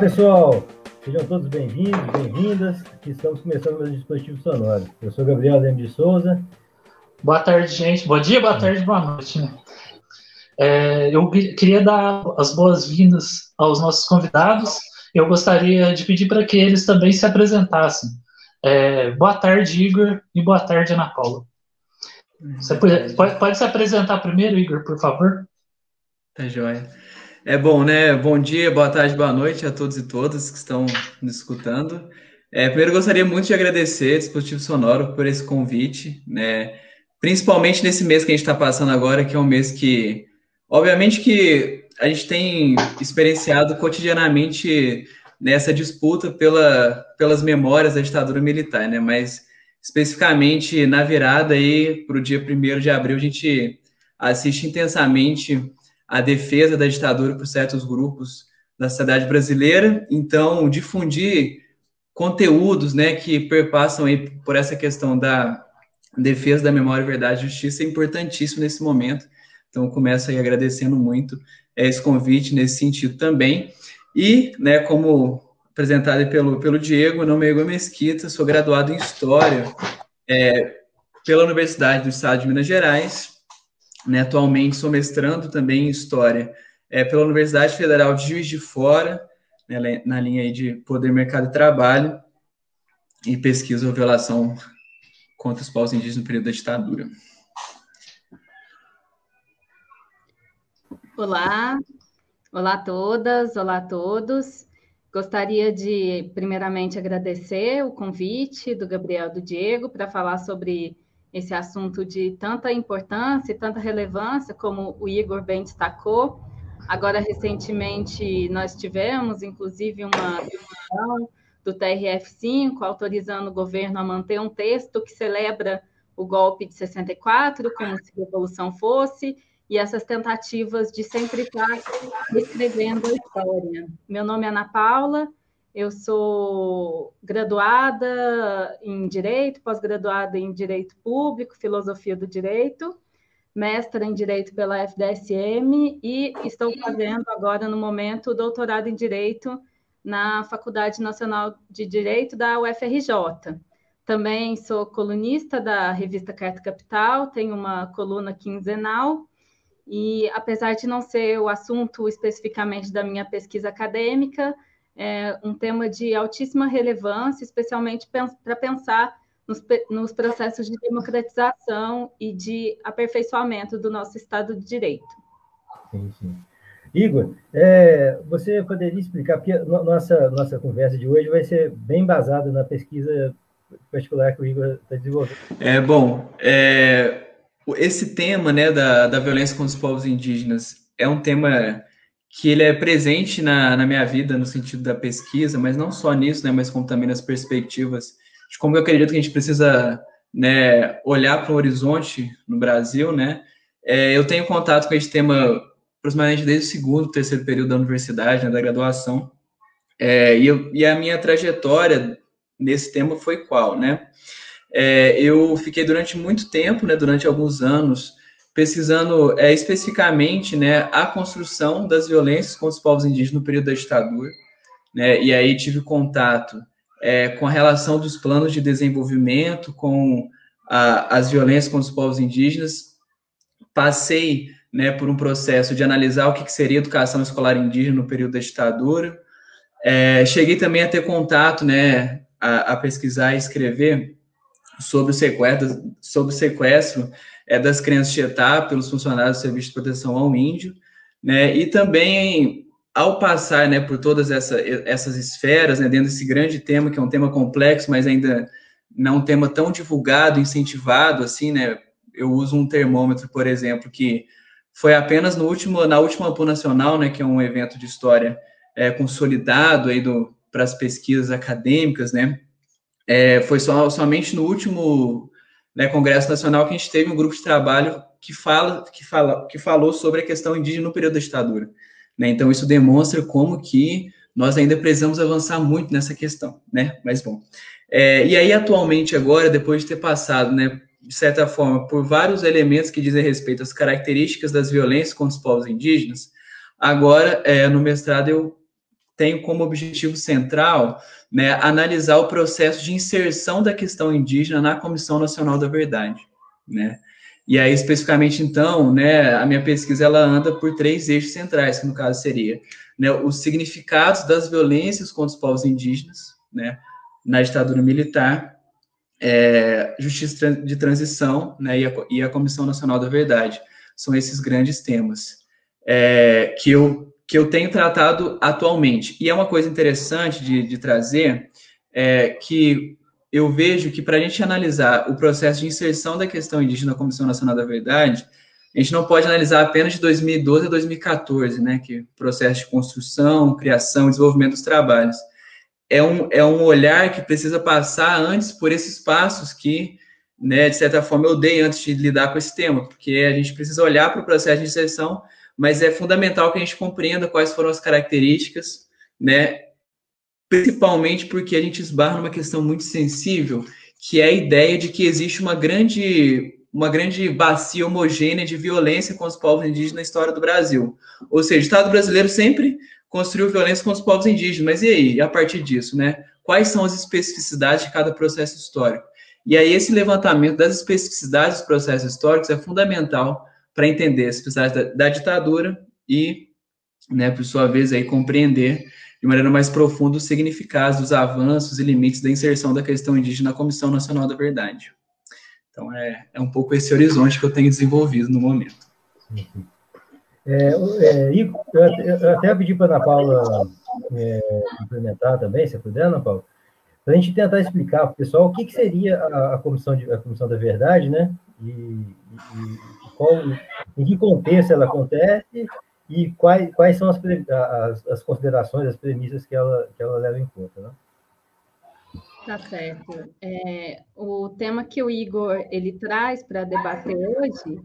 pessoal! Sejam todos bem-vindos, bem-vindas. Aqui estamos começando mais um dispositivo sonoro. Eu sou Gabriel Leme de Souza. Boa tarde, gente. Bom dia, boa tarde, boa noite. Né? É, eu queria dar as boas-vindas aos nossos convidados. Eu gostaria de pedir para que eles também se apresentassem. É, boa tarde, Igor, e boa tarde, Ana Paula. Você pode, pode, pode se apresentar primeiro, Igor, por favor? Tá joia. É bom, né? Bom dia, boa tarde, boa noite a todos e todas que estão nos escutando. É, primeiro, gostaria muito de agradecer Dispositivo Sonoro por esse convite, né? Principalmente nesse mês que a gente está passando agora, que é um mês que, obviamente, que a gente tem experienciado cotidianamente nessa disputa pela, pelas memórias da ditadura militar, né? Mas especificamente na virada aí para o dia 1 de abril, a gente assiste intensamente a defesa da ditadura por certos grupos da sociedade brasileira. Então, difundir conteúdos né, que perpassam aí por essa questão da defesa da memória, verdade e justiça é importantíssimo nesse momento. Então, começo aí agradecendo muito esse convite nesse sentido também. E, né, como apresentado pelo, pelo Diego, meu nome é Igor Mesquita, sou graduado em História é, pela Universidade do Estado de Minas Gerais, né, atualmente sou mestrando também em História é, pela Universidade Federal de Juiz de Fora, né, na linha de Poder, Mercado e Trabalho, e pesquisa ou violação contra os povos indígenas no período da ditadura. Olá, olá a todas, olá a todos. Gostaria de, primeiramente, agradecer o convite do Gabriel do Diego para falar sobre esse assunto de tanta importância e tanta relevância, como o Igor bem destacou. Agora, recentemente, nós tivemos, inclusive, uma reunião do TRF5 autorizando o governo a manter um texto que celebra o golpe de 64, como se a revolução fosse, e essas tentativas de sempre estar escrevendo a história. Meu nome é Ana Paula, eu sou graduada em Direito, pós-graduada em Direito Público, Filosofia do Direito, mestra em Direito pela FDSM e estou fazendo agora, no momento, doutorado em Direito na Faculdade Nacional de Direito da UFRJ. Também sou colunista da revista Carta Capital, tenho uma coluna quinzenal e, apesar de não ser o assunto especificamente da minha pesquisa acadêmica, é um tema de altíssima relevância, especialmente para pensar nos, nos, processos de democratização e de aperfeiçoamento do nosso Estado de Direito. Sim, sim. Igor, é, você poderia explicar, porque nossa, nossa conversa de hoje vai ser bem baseada na pesquisa particular que o Igor está desenvolvendo. É, bom, é, esse tema né, da, da violência contra os povos indígenas é um tema que ele é presente na, na minha vida no sentido da pesquisa, mas não só nisso, né, mas como também nas perspectivas de como eu acredito que a gente precisa né, olhar para o horizonte no Brasil, né? É, eu tenho contato com esse tema aproximadamente desde o segundo, terceiro período da universidade, né, da graduação, é, e, eu, e, a minha trajetória nesse tema foi qual, né? É, eu fiquei durante muito tempo, né, durante alguns anos, pesquisando é, especificamente né, a construção das violências contra os povos indígenas no período da ditadura. Né, e aí tive contato é, com a relação dos planos de desenvolvimento com a, as violências contra os povos indígenas. Passei né, por um processo de analisar o que, seria educação escolar indígena no período da ditadura. É, cheguei também a ter contato, né, a, a pesquisar e escrever sobre o sequestro, sobre o sequestro é, das crianças Tietá pelos funcionários do Serviço de Proteção ao Índio, né, e também ao passar, né, por todas essa, essas esferas, né, dentro desse grande tema, que é um tema complexo, mas ainda não um tema tão divulgado, incentivado, assim, né, eu uso um termômetro, por exemplo, que foi apenas no último, na última APU Nacional, né, que é um evento de história é, consolidado aí para as pesquisas acadêmicas, né, é, foi só, somente no último né, Congresso Nacional que a gente teve um grupo de trabalho que fala que fala que falou sobre a questão indígena no período da ditadura. Né? Então isso demonstra como que nós ainda precisamos avançar muito nessa questão, né? Mas bom, é, e aí atualmente agora, depois de ter passado, né, de certa forma, por vários elementos que dizem respeito às características das violências contra os povos indígenas, agora é, no mestrado eu tem como objetivo central né, analisar o processo de inserção da questão indígena na Comissão Nacional da Verdade. Né? E aí, especificamente, então, né, a minha pesquisa ela anda por três eixos centrais, que no caso seria né, os significados das violências contra os povos indígenas né, na ditadura militar, é, justiça de transição né, e, a, e, a, Comissão Nacional da Verdade. São esses grandes temas é, que, eu, que eu tenho tratado atualmente. E é uma coisa interessante de, de trazer é, que eu vejo que para a gente analisar o processo de inserção da questão indígena na Comissão Nacional da Verdade, a gente não pode analisar apenas de 2012 a 2014, né, que é processo de construção, criação desenvolvimento dos trabalhos. É um, é um olhar que precisa passar antes por esses passos que, né, de certa forma, eu dei antes de lidar com esse tema, porque a gente precisa olhar para o processo de inserção, mas é fundamental que a gente compreenda quais foram as características, né, principalmente porque a gente esbarra numa questão muito sensível, que é a ideia de que existe uma grande uma grande bacia homogênea de violência com os povos indígenas na história do Brasil. Ou seja, o Estado brasileiro sempre construiu violência com os povos indígenas, mas e aí, a partir disso, né? Quais são as especificidades de cada processo histórico? E aí, esse levantamento das especificidades dos processos históricos é fundamental para entender as especificidades da, da ditadura e, né, por sua vez, aí, compreender de maneira mais profunda os significados dos avanços e limites da inserção da questão indígena na Comissão Nacional da Verdade. Então, é, é um pouco esse horizonte que eu tenho desenvolvido no momento. É, é, eu, eu, até pedi para a Ana Paula é, implementar também, se puder, Ana Paula, para a gente tentar explicar para o pessoal o que, que seria a, a, comissão de, a Comissão da Verdade, né? E, e qual, em que contexto ela acontece e quais, quais são as, as, as, considerações, as premissas que ela, que ela leva em conta, né? Tá certo. É, o tema que o Igor ele traz para debater hoje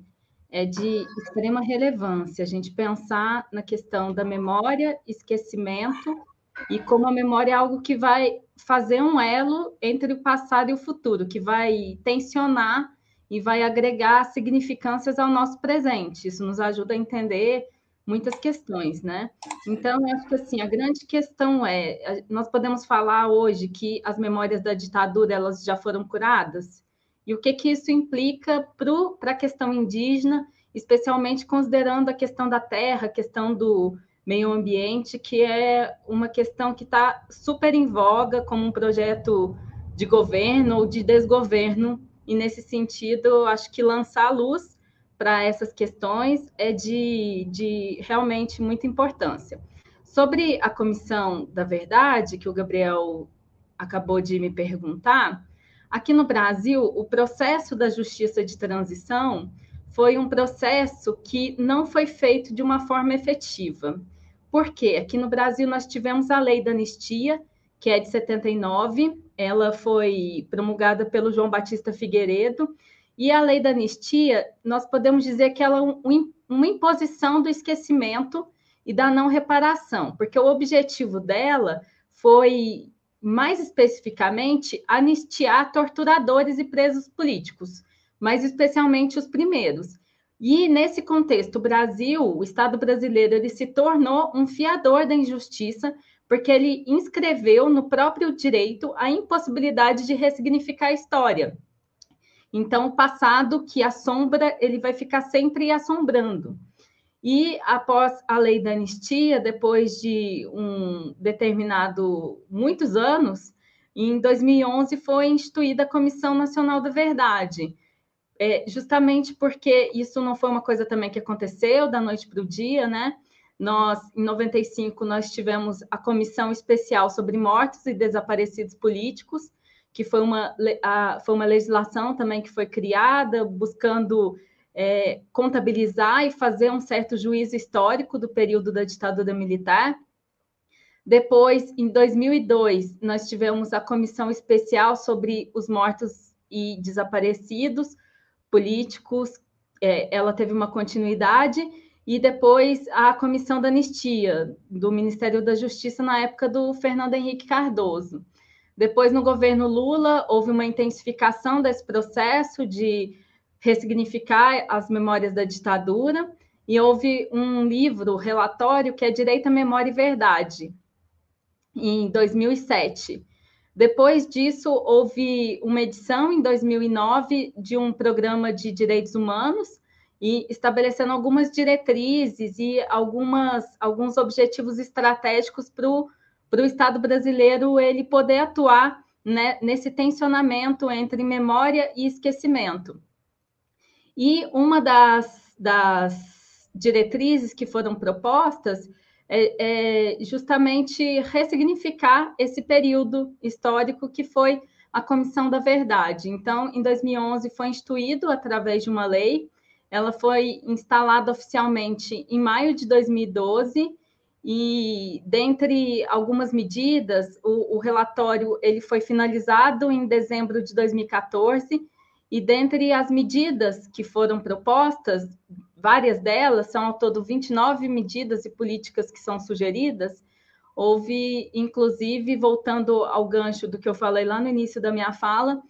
é de extrema relevância. A gente pensar na questão da memória, esquecimento e como a memória é algo que vai fazer um elo entre o passado e o futuro, que vai tensionar e vai agregar significâncias ao nosso presente. Isso nos ajuda a entender muitas questões, né? Então, acho que assim, a grande questão é, nós podemos falar hoje que as memórias da ditadura elas já foram curadas? E o que que isso implica para a questão indígena, especialmente considerando a questão da terra, a questão do meio ambiente, que é uma questão que está super em voga como um projeto de governo ou de desgoverno, e nesse sentido, acho que lançar luz para essas questões é de, de realmente muita importância. Sobre a Comissão da Verdade, que o Gabriel acabou de me perguntar, aqui no Brasil, o processo da justiça de transição foi um processo que não foi feito de uma forma efetiva. Por quê? Aqui no Brasil nós tivemos a lei da anistia, que é de 79, ela foi promulgada pelo João Batista Figueiredo, e a lei da anistia, nós podemos dizer que ela é um, uma imposição do esquecimento e da não reparação, porque o objetivo dela foi, mais especificamente, anistiar torturadores e presos políticos, mas especialmente os primeiros. E nesse contexto, o Brasil, o Estado brasileiro, ele se tornou um fiador da injustiça, porque ele inscreveu no próprio direito a impossibilidade de ressignificar a história. Então, o passado que assombra, ele vai ficar sempre assombrando. E após a lei da anistia, depois de um determinado muitos anos, em 2011 foi instituída a Comissão Nacional da Verdade, é, justamente porque isso não foi uma coisa também que aconteceu da noite para o dia, né? Nós, em 95, nós tivemos a Comissão Especial sobre Mortos e Desaparecidos Políticos, que foi uma, a, foi uma legislação também que foi criada buscando é, contabilizar e fazer um certo juízo histórico do período da ditadura militar. Depois, em 2002, nós tivemos a comissão especial sobre os mortos e desaparecidos políticos. É, ela teve uma continuidade e depois a comissão da anistia do Ministério da Justiça na época do Fernando Henrique Cardoso. Depois, no governo Lula, houve uma intensificação desse processo de ressignificar as memórias da ditadura, e houve um livro, relatório, que é Direito à Memória e Verdade, em 2007. Depois disso, houve uma edição em 2009 de um programa de direitos humanos e estabelecendo algumas diretrizes e algumas, alguns objetivos estratégicos para o Estado brasileiro ele poder atuar né, nesse tensionamento entre memória e esquecimento. E uma das, das diretrizes que foram propostas é, é justamente ressignificar esse período histórico que foi a Comissão da Verdade. Então, em 2011 foi instituído através de uma lei, ela foi instalada oficialmente em maio de 2012 e dentre algumas medidas, o, o, relatório ele foi finalizado em dezembro de 2014 e dentre as medidas que foram propostas, várias delas, são ao todo 29 medidas e políticas que são sugeridas. Houve, inclusive, voltando ao gancho do que eu falei lá no início da minha fala,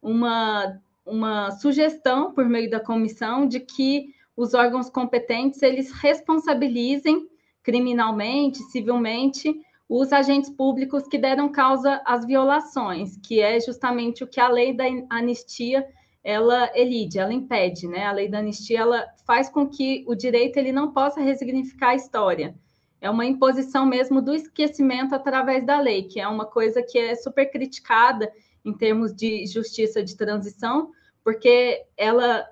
uma, uma sugestão por meio da comissão de que os órgãos competentes eles responsabilizem criminalmente, civilmente, os agentes públicos que deram causa às violações, que é justamente o que a lei da anistia ela elide, ela impede, né? A lei da anistia ela faz com que o direito ele não possa resignificar a história. É uma imposição mesmo do esquecimento através da lei, que é uma coisa que é super criticada em termos de justiça de transição, porque ela,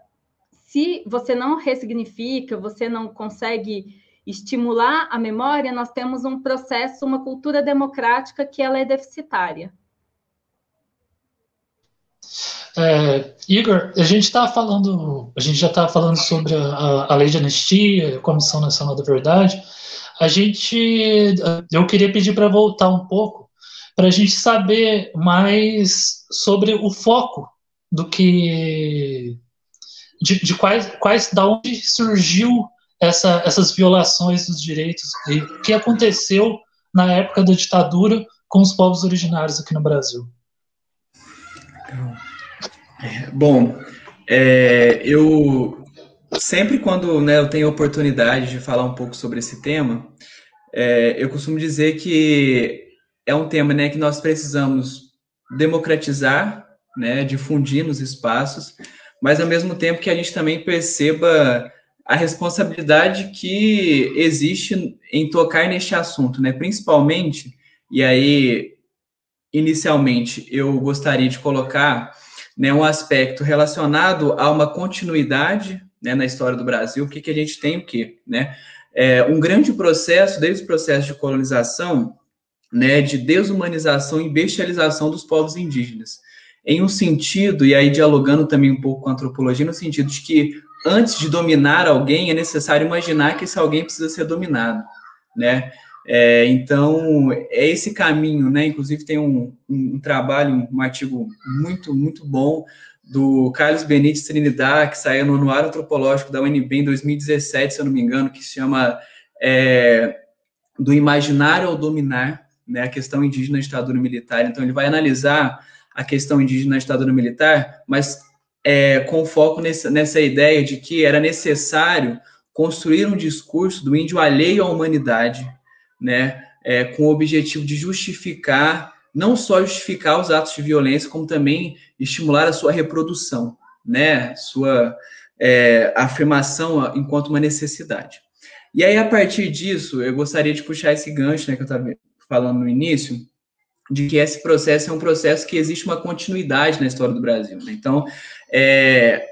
se você não ressignifica, você não consegue estimular a memória, nós temos um processo, uma cultura democrática que ela é deficitária. É, Igor, a gente está falando, a gente já está falando sobre a, a, lei de anistia, a Comissão Nacional da Verdade. A gente, eu queria pedir para voltar um pouco para a gente saber mais sobre o foco do que, de, de quais, quais, da onde surgiu essa, essas violações dos direitos e o que aconteceu na época da ditadura com os povos originários aqui no Brasil. Bom, é, eu sempre quando né, eu tenho oportunidade de falar um pouco sobre esse tema, é, eu costumo dizer que é um tema né, que nós precisamos democratizar, né, difundir nos espaços, mas ao mesmo tempo que a gente também perceba a responsabilidade que existe em tocar neste assunto, né, principalmente, e aí, inicialmente, eu gostaria de colocar né, um aspecto relacionado a uma continuidade né, na história do Brasil. O que, a gente tem o quê? Né? É, um grande processo, desde o processo de colonização, né, de desumanização e bestialização dos povos indígenas. Em um sentido, e aí dialogando também um pouco com a antropologia, no sentido de que antes de dominar alguém, é necessário imaginar que esse alguém precisa ser dominado, né? É, então, é esse caminho, né? Inclusive, tem um, um, um, trabalho, um artigo muito, muito bom do Carlos Benítez Trinidad, que saiu no Anuário Antropológico da UNB em 2017, se eu não me engano, que se chama é, Do Imaginário ao Dominar, né? A questão indígena na ditadura militar. Então, ele vai analisar a questão indígena na ditadura militar, mas é, com foco nessa, nessa ideia de que era necessário construir um discurso do índio alheio à humanidade, né, é, com o objetivo de justificar, não só justificar os atos de violência, como também estimular a sua reprodução, né, sua é, afirmação enquanto uma necessidade. E aí, a partir disso, eu gostaria de puxar esse gancho, né, que eu estava falando no início, de que esse processo é um processo que existe uma continuidade na história do Brasil. Né? Então, é,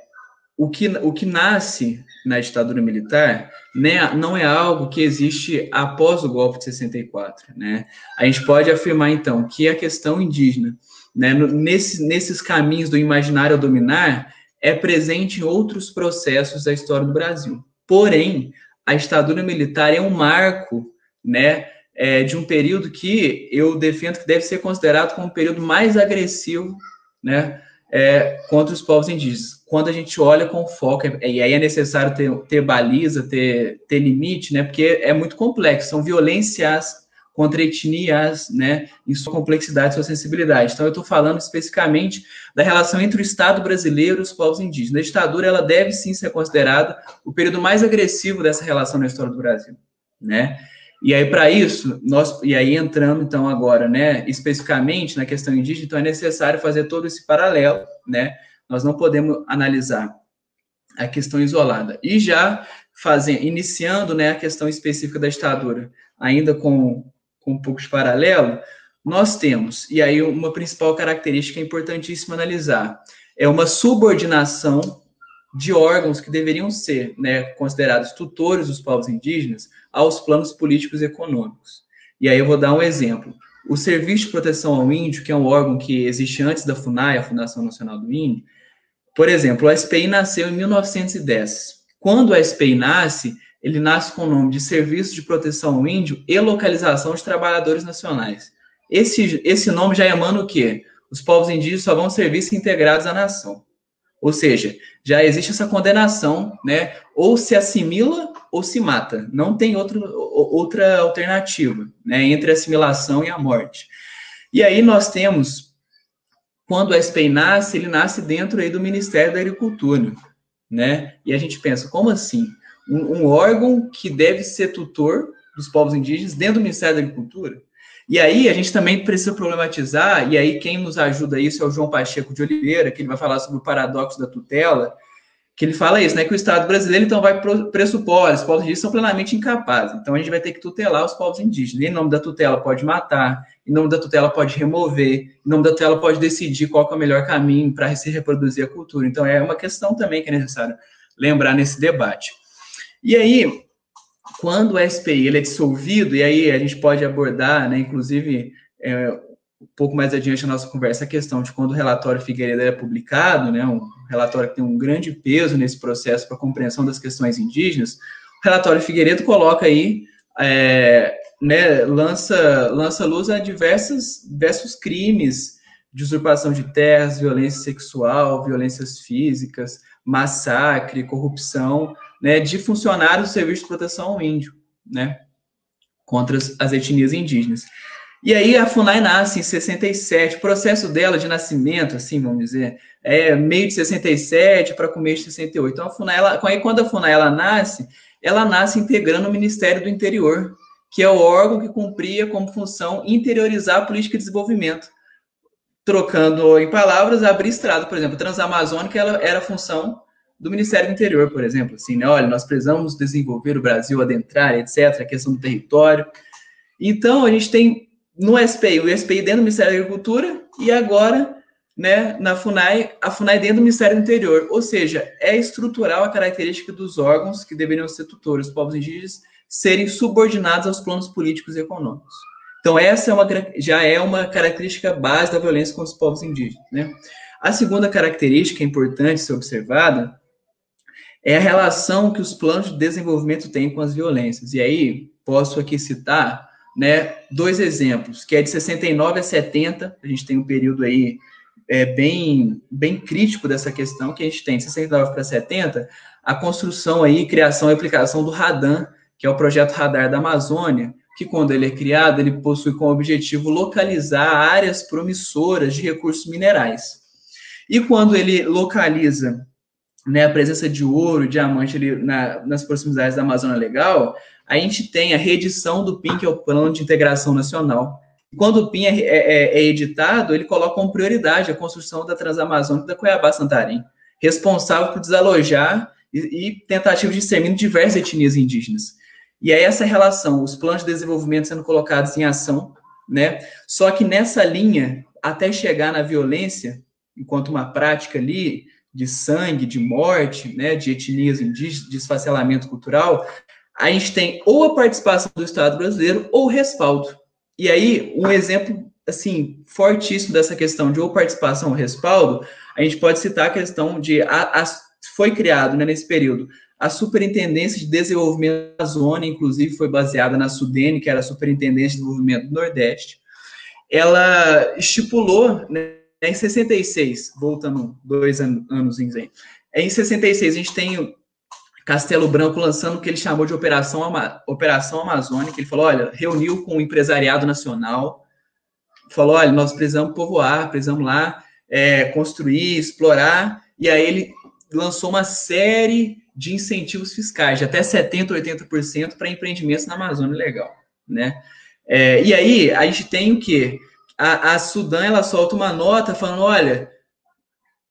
o, que, o que nasce na ditadura militar né, não é algo que existe após o golpe de 64. Né? A gente pode afirmar, então, que a questão indígena, né, nesse, nesses caminhos do imaginário ao dominar, é presente em outros processos da história do Brasil. Porém, a ditadura militar é um marco né, é, de um período que eu defendo que deve ser considerado como o período mais agressivo né, é, contra os povos indígenas. Quando a gente olha com foco, e aí é necessário ter, ter baliza, ter, ter limite, né, porque é muito complexo, são violências contra etnias, né, em sua complexidade, sua sensibilidade. Então, eu estou falando especificamente da relação entre o Estado brasileiro e os povos indígenas. A ditadura, ela deve sim ser considerada o período mais agressivo dessa relação na história do Brasil, né? E aí, para isso, nós, e aí entrando então agora, né, especificamente na questão indígena, então é necessário fazer todo esse paralelo, né? Nós não podemos analisar a questão isolada. E já fazendo, iniciando, né, a questão específica da ditadura, ainda com, com um pouco de paralelo, nós temos, e aí uma principal característica importantíssima analisar, é uma subordinação de órgãos que deveriam ser né, considerados tutores dos povos indígenas aos planos políticos e econômicos. E aí eu vou dar um exemplo. O Serviço de Proteção ao Índio, que é um órgão que existe antes da FUNAI, a Fundação Nacional do Índio, por exemplo, o SPI nasceu em 1910. Quando o SPI nasce, ele nasce com o nome de Serviço de Proteção ao Índio e Localização de Trabalhadores Nacionais. Esse, esse nome já emana o quê? Os povos indígenas só vão servir se integrados à nação. Ou seja, já existe essa condenação, né? Ou se assimila ou se mata. Não tem outro, outra alternativa, né? Entre a assimilação e a morte. E aí nós temos, quando o SPI nasce, ele nasce dentro aí do Ministério da Agricultura, né? E a gente pensa, como assim? Um, um órgão que deve ser tutor dos povos indígenas dentro do Ministério da Agricultura? E aí a gente também precisa problematizar, e aí quem nos ajuda isso é o João Pacheco de Oliveira, que ele vai falar sobre o paradoxo da tutela, que ele fala isso, né, que o Estado brasileiro então vai pressupor, os povos indígenas são plenamente incapazes, então a gente vai ter que tutelar os povos indígenas. Em nome da tutela pode matar, em nome da tutela pode remover, em nome da tutela pode decidir qual é o melhor caminho para se reproduzir a cultura. Então é uma questão também que é necessário lembrar nesse debate. E aí, quando o SPI ele é dissolvido, e aí a gente pode abordar, né, inclusive, é, um pouco mais adiante na nossa conversa, a questão de quando o relatório Figueiredo é publicado, né, um relatório que tem um grande peso nesse processo para a compreensão das questões indígenas, o relatório Figueiredo coloca aí, é, né, lança, lança luz a diversos, diversos crimes de usurpação de terras, violência sexual, violências físicas, massacre, corrupção, né, de funcionários do Serviço de Proteção ao Índio, né, contra as, as etnias indígenas. E aí a FUNAI nasce em 67, o processo dela de nascimento, assim, vamos dizer, é meio de 67 para começo de 68. Então a FUNAI, ela, quando a FUNAI ela nasce, ela nasce integrando o Ministério do Interior, que é o órgão que cumpria como função interiorizar a política de desenvolvimento. Trocando em palavras, abrir estrada, por exemplo, Transamazônica ela era função do Ministério do Interior, por exemplo, assim, né? Olha, nós precisamos desenvolver o Brasil, adentrar, etc., a questão do território. Então, a gente tem no SPI, o SPI dentro do Ministério da Agricultura e agora, né, na FUNAI, a FUNAI dentro do Ministério do Interior. Ou seja, é estrutural a característica dos órgãos que deveriam ser tutores, os povos indígenas, serem subordinados aos planos políticos e econômicos. Então, essa é uma, já é uma característica base da violência contra os povos indígenas. Né? A segunda característica importante ser observada é a relação que os planos de desenvolvimento têm com as violências. E aí, posso aqui citar né, dois exemplos, que é de 69 a 70, a gente tem um período aí é, bem, bem crítico dessa questão, que a gente tem. De 69 para 70, a construção aí, criação e aplicação do RADAN, que é o projeto Radar da Amazônia, que quando ele é criado, ele possui como objetivo localizar áreas promissoras de recursos minerais. E quando ele localiza né, a presença de ouro, diamante ali na, nas proximidades da Amazônia Legal, a gente tem a reedição do PIN, que é o Plano de Integração Nacional. Quando o PIN é, é, é, é editado, ele coloca como prioridade a construção da Transamazônica da Cuiabá-Santarém, responsável por desalojar e, e tentativa de extermínio de diversas etnias indígenas. E é essa relação, os planos de desenvolvimento sendo colocados em ação, né? Só que nessa linha, até chegar na violência, enquanto uma prática ali, de sangue, de morte, né, de etnias indígenas, de esfacelamento cultural, a gente tem ou a participação do Estado brasileiro ou respaldo. E aí, um exemplo, assim, fortíssimo dessa questão de ou participação ou respaldo, a gente pode citar a questão de, a, a, foi criado, né, nesse período, a Superintendência de Desenvolvimento da Zona, inclusive foi baseada na SUDENE, que era a Superintendência de Desenvolvimento do Nordeste, ela estipulou, né, em 66, voltando dois anos em Zen, em 66 a gente tem Castelo Branco lançando o que ele chamou de Operação, Ama Operação Amazônica. Ele falou: olha, reuniu com o empresariado nacional, falou: olha, nós precisamos povoar, precisamos lá é, construir, explorar. E aí ele lançou uma série de incentivos fiscais, de até 70%, 80% para empreendimentos na Amazônia Legal. né? É, e aí a gente tem o quê? A, a Sudã ela solta uma nota falando, olha,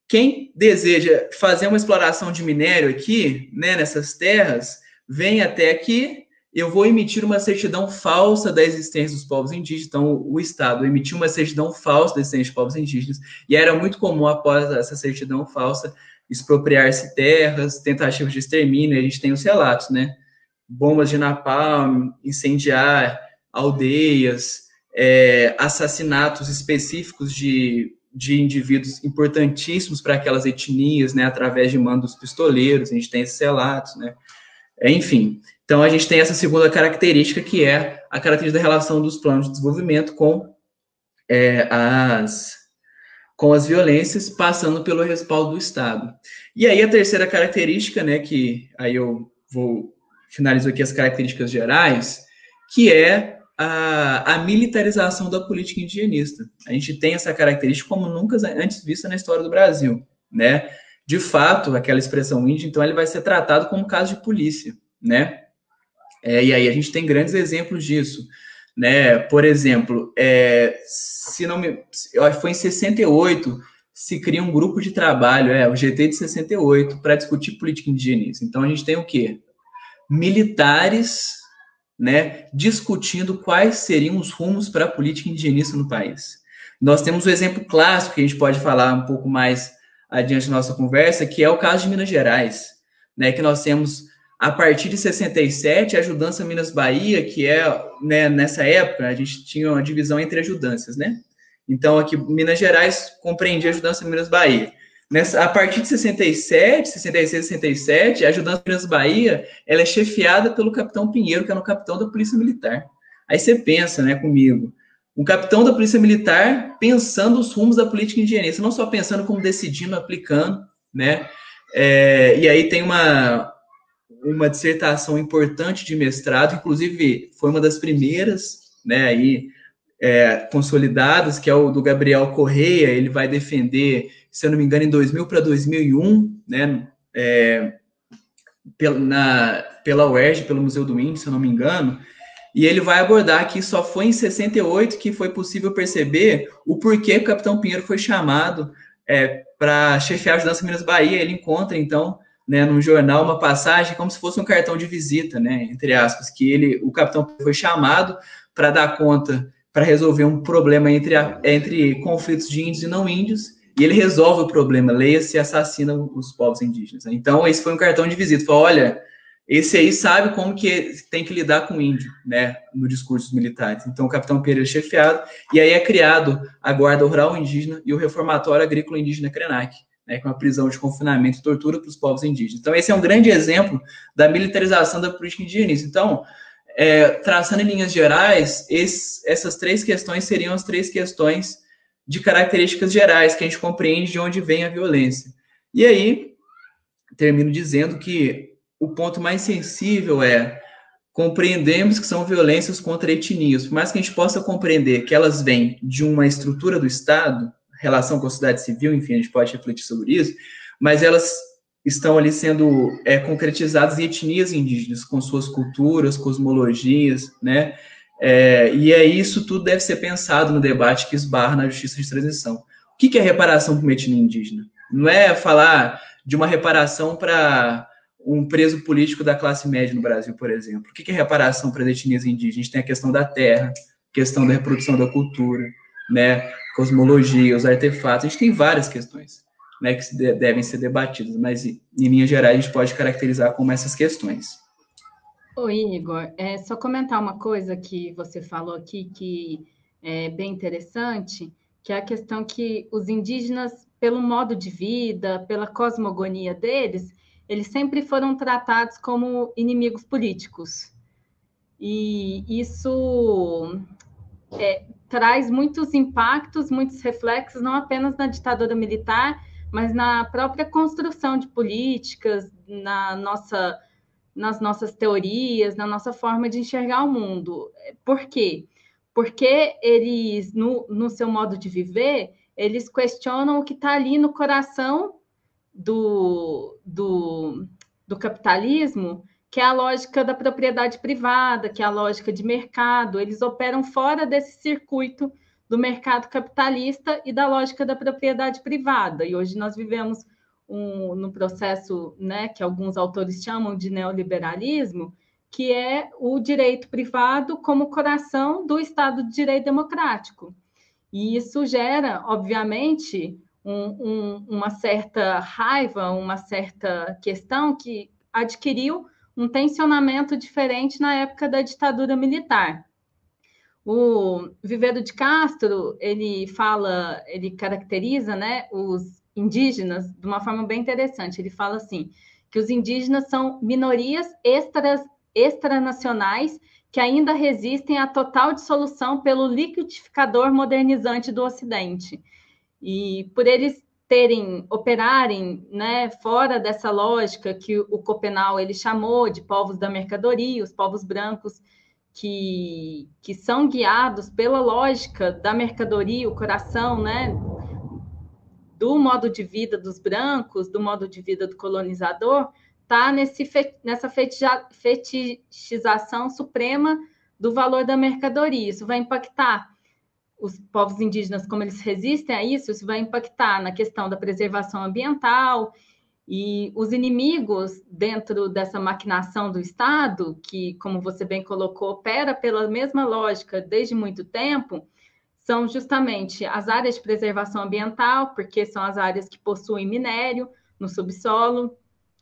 quem deseja fazer uma exploração de minério aqui, né, nessas terras, vem até aqui, eu vou emitir uma certidão falsa da existência dos povos indígenas. Então, o Estado emitiu uma certidão falsa da existência dos povos indígenas, e era muito comum, após essa certidão falsa, expropriar-se terras, tentativas de extermínio, a gente tem os relatos, né? Bombas de napalm, incendiar aldeias, é, assassinatos específicos de, de indivíduos importantíssimos para aquelas etnias, né? Através de mandos pistoleiros, a gente tem esses relatos, né? Enfim, então a gente tem essa segunda característica, que é a característica da relação dos planos de desenvolvimento com é, as com as violências, passando pelo respaldo do Estado. E aí a terceira característica, né, que aí eu vou finalizo aqui as características gerais, que é a, a, militarização da política indigenista. A gente tem essa característica como nunca antes vista na história do Brasil, né? De fato, aquela expressão índia, então, ele vai ser tratado como caso de polícia, né? É, e aí a gente tem grandes exemplos disso né? Por exemplo, é, se não me, foi em 68 se cria um grupo de trabalho, é o GT de 68, para discutir política indigenista. Então a gente tem o quê? Militares, né, discutindo quais seriam os rumos para a política indigenista no país. Nós temos um exemplo clássico que a gente pode falar um pouco mais adiante da nossa conversa, que é o caso de Minas Gerais, né, que nós temos a partir de 67, a Ajudança Minas Bahia, que é, né, nessa época, a gente tinha uma divisão entre ajudâncias, né? Então, aqui, Minas Gerais compreendia a Ajudança Minas Bahia. Nessa, a partir de 67, 66, 67, a Ajudança Minas Bahia, ela é chefiada pelo capitão Pinheiro, que é o capitão da Polícia Militar. Aí você pensa, né, comigo, um capitão da Polícia Militar pensando os rumos da política indigenista, não só pensando como decidindo, aplicando, né? É, e aí tem uma, uma dissertação importante de mestrado, inclusive foi uma das primeiras, né, aí, é, que é o do Gabriel Correia, ele vai defender, se eu não me engano, em 2000 para 2001, né, é, pela, na, pela UERJ, pelo Museu do Índio, se eu não me engano, e ele vai abordar que só foi em 68 que foi possível perceber o porquê o Capitão Pinheiro foi chamado é, para chefiar a Ajudança Minas Bahia. Ele encontra, então, né, no jornal uma passagem como se fosse um cartão de visita, né, entre aspas, que ele, o capitão foi chamado para dar conta, para resolver um problema entre, a, entre conflitos de índios e não índios, e ele resolve o problema, leia-se e assassina os povos indígenas. Então, esse foi um cartão de visita, falou, olha, esse aí sabe como que tem que lidar com o índio, né, no discurso dos militares. Então, o capitão Pereira é chefiado, e aí é criado a Guarda Rural Indígena e o Reformatório Agrícola Indígena Krenak, né, com a prisão de confinamento e tortura para os povos indígenas. Então, esse é um grande exemplo da militarização da política indigenista. Então, é, traçando em linhas gerais, esse, essas três questões seriam as três questões de características gerais, que a gente compreende de onde vem a violência. E aí, termino dizendo que o ponto mais sensível é compreendemos que são violências contra etnias, por mais que a gente possa compreender que elas vêm de uma estrutura do Estado, relação com a sociedade civil, enfim, a gente pode refletir sobre isso, mas elas estão ali sendo é, concretizadas em etnias indígenas, com suas culturas, cosmologias, né? É, e é isso tudo deve ser pensado no debate que esbarra na justiça de transição. O que, que é reparação para uma etnia indígena? Não é falar de uma reparação para um preso político da classe média no Brasil, por exemplo. O que, que é reparação para as etnias indígenas? Tem a questão da terra, questão da reprodução da cultura, né? cosmologia, os artefatos, a gente tem várias questões né, que devem ser debatidas, mas em linhas gerais a gente pode caracterizar como essas questões. Oi, Igor, é só comentar uma coisa que você falou aqui que é bem interessante, que é a questão que os indígenas, pelo modo de vida, pela cosmogonia deles, eles sempre foram tratados como inimigos políticos. E isso é, traz muitos impactos, muitos reflexos, não apenas na ditadura militar, mas na própria construção de políticas, na nossa, nas nossas teorias, na nossa forma de enxergar o mundo. Por quê? Porque eles, no, no seu modo de viver, eles questionam o que está ali no coração do, do, do capitalismo, que é a lógica da propriedade privada, que é a lógica de mercado. Eles operam fora desse circuito do mercado capitalista e da lógica da propriedade privada. E hoje nós vivemos um, no processo né, que alguns autores chamam de neoliberalismo, que é o direito privado como coração do Estado de Direito Democrático. E isso gera, obviamente, um, um, uma certa raiva, uma certa questão que adquiriu um tensionamento diferente na época da ditadura militar. O Viveiro de Castro, ele fala, ele caracteriza né, os indígenas de uma forma bem interessante. Ele fala assim, que os indígenas são minorias extras, extranacionais que ainda resistem à total dissolução pelo liquidificador modernizante do Ocidente. E por eles terem, operarem né, fora dessa lógica que o Copenau ele chamou de povos da mercadoria, os povos brancos que, que são guiados pela lógica da mercadoria, o coração né, do modo de vida dos brancos, do modo de vida do colonizador, está nessa fetichização suprema do valor da mercadoria. Isso vai impactar os povos indígenas, como eles resistem a isso, isso vai impactar na questão da preservação ambiental e os inimigos dentro dessa maquinação do Estado, que, como você bem colocou, opera pela mesma lógica desde muito tempo, são justamente as áreas de preservação ambiental, porque são as áreas que possuem minério no subsolo,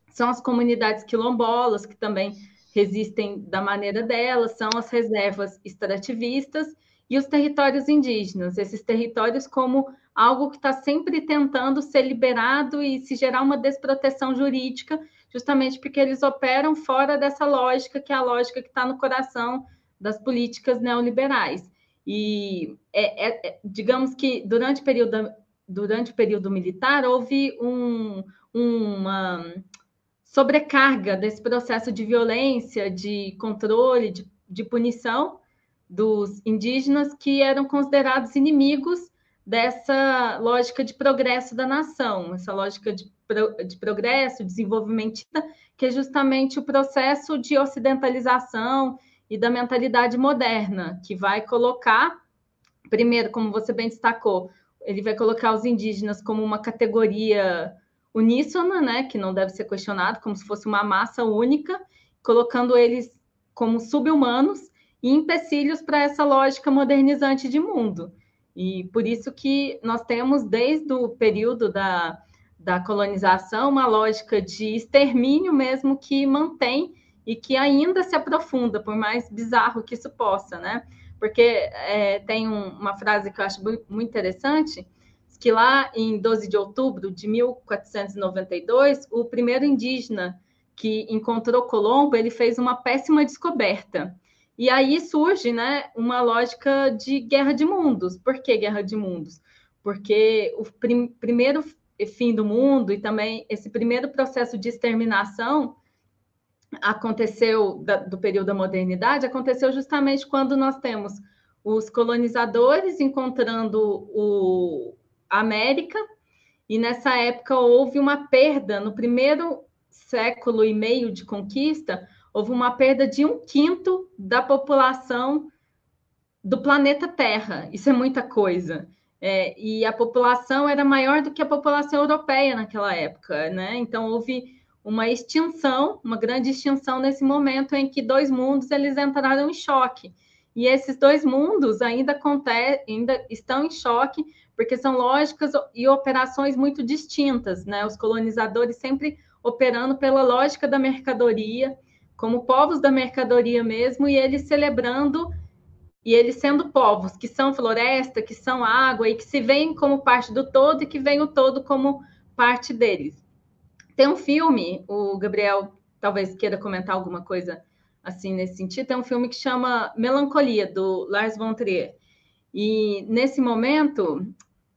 são as comunidades quilombolas, que também resistem da maneira delas, são as reservas extrativistas e os territórios indígenas, esses territórios como algo que está sempre tentando ser liberado e se gerar uma desproteção jurídica, justamente porque eles operam fora dessa lógica, que é a lógica que está no coração das políticas neoliberais. E é, é, é, digamos que durante o período, durante o período militar houve um, uma sobrecarga desse processo de violência, de controle, de, de punição dos indígenas que eram considerados inimigos dessa lógica de progresso da nação, essa lógica de, pro, de progresso, desenvolvimentista, que é justamente o processo de ocidentalização e da mentalidade moderna, que vai colocar, primeiro, como você bem destacou, ele vai colocar os indígenas como uma categoria uníssona, né, que não deve ser questionado, como se fosse uma massa única, colocando eles como subhumanos e empecilhos para essa lógica modernizante de mundo. E por isso que nós temos, desde o período da, da colonização, uma lógica de extermínio mesmo que mantém e que ainda se aprofunda, por mais bizarro que isso possa, né? Porque é, tem um, uma frase que eu acho muito interessante, que lá em 12 de outubro de 1492, o primeiro indígena que encontrou Colombo, ele fez uma péssima descoberta. E aí surge, né, uma lógica de guerra de mundos. Por que guerra de mundos? Porque o prim primeiro fim do mundo e também esse primeiro processo de exterminação aconteceu da, do período da modernidade, aconteceu justamente quando nós temos os colonizadores encontrando o, América, e nessa época houve uma perda, no primeiro século e meio de conquista, houve uma perda de um quinto da população do planeta Terra. Isso é muita coisa. É, e a população era maior do que a população europeia naquela época, né? Então houve uma extinção, uma grande extinção nesse momento em que dois mundos eles entraram em choque. E esses dois mundos ainda, ainda estão em choque porque são lógicas e operações muito distintas, né? Os colonizadores sempre operando pela lógica da mercadoria, como povos da mercadoria mesmo, e eles celebrando e eles sendo povos que são floresta, que são água e que se veem como parte do todo e que veem o todo como parte deles. Tem um filme, o Gabriel talvez queira comentar alguma coisa assim nesse sentido, tem um filme que chama Melancolia do Lars von Trier. E nesse momento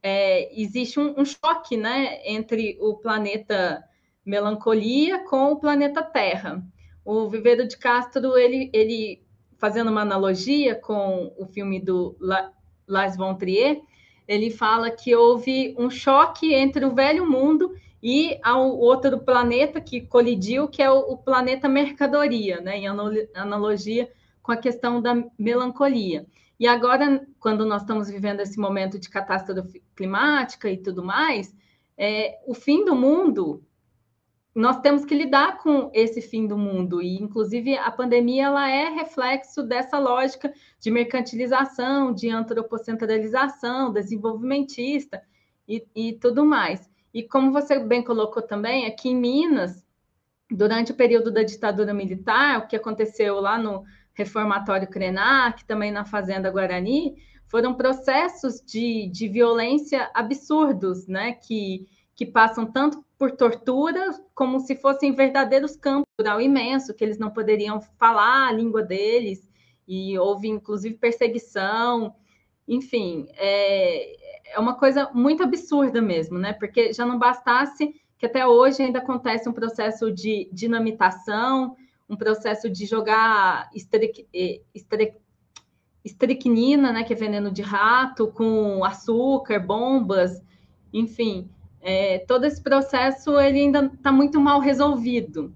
é, existe um, um, choque né, entre o planeta Melancolia com o planeta Terra. O Viveiro de Castro, ele, ele fazendo uma analogia com o filme do La, Lars von Trier, ele fala que houve um choque entre o velho mundo e ao outro planeta que colidiu, que é o, o planeta mercadoria, né, em analogia com a questão da melancolia. E agora, quando nós estamos vivendo esse momento de catástrofe climática e tudo mais, é, o fim do mundo, nós temos que lidar com esse fim do mundo. E, inclusive, a pandemia ela é reflexo dessa lógica de mercantilização, de antropocentralização, desenvolvimentista e, e tudo mais. E como você bem colocou também, aqui em Minas, durante o período da ditadura militar, o que aconteceu lá no reformatório Krenak, também na Fazenda Guarani, foram processos de, de violência absurdos, né? Que, que passam tanto por tortura, como se fossem verdadeiros campos rural imenso, que eles não poderiam falar a língua deles, e houve inclusive perseguição, enfim, é, é uma coisa muito absurda mesmo, né? Porque já não bastasse que até hoje ainda acontece um processo de dinamitação, um processo de jogar estric, estric, estricnina, né, que é veneno de rato, com açúcar, bombas, enfim, é, todo esse processo ele ainda está muito mal resolvido.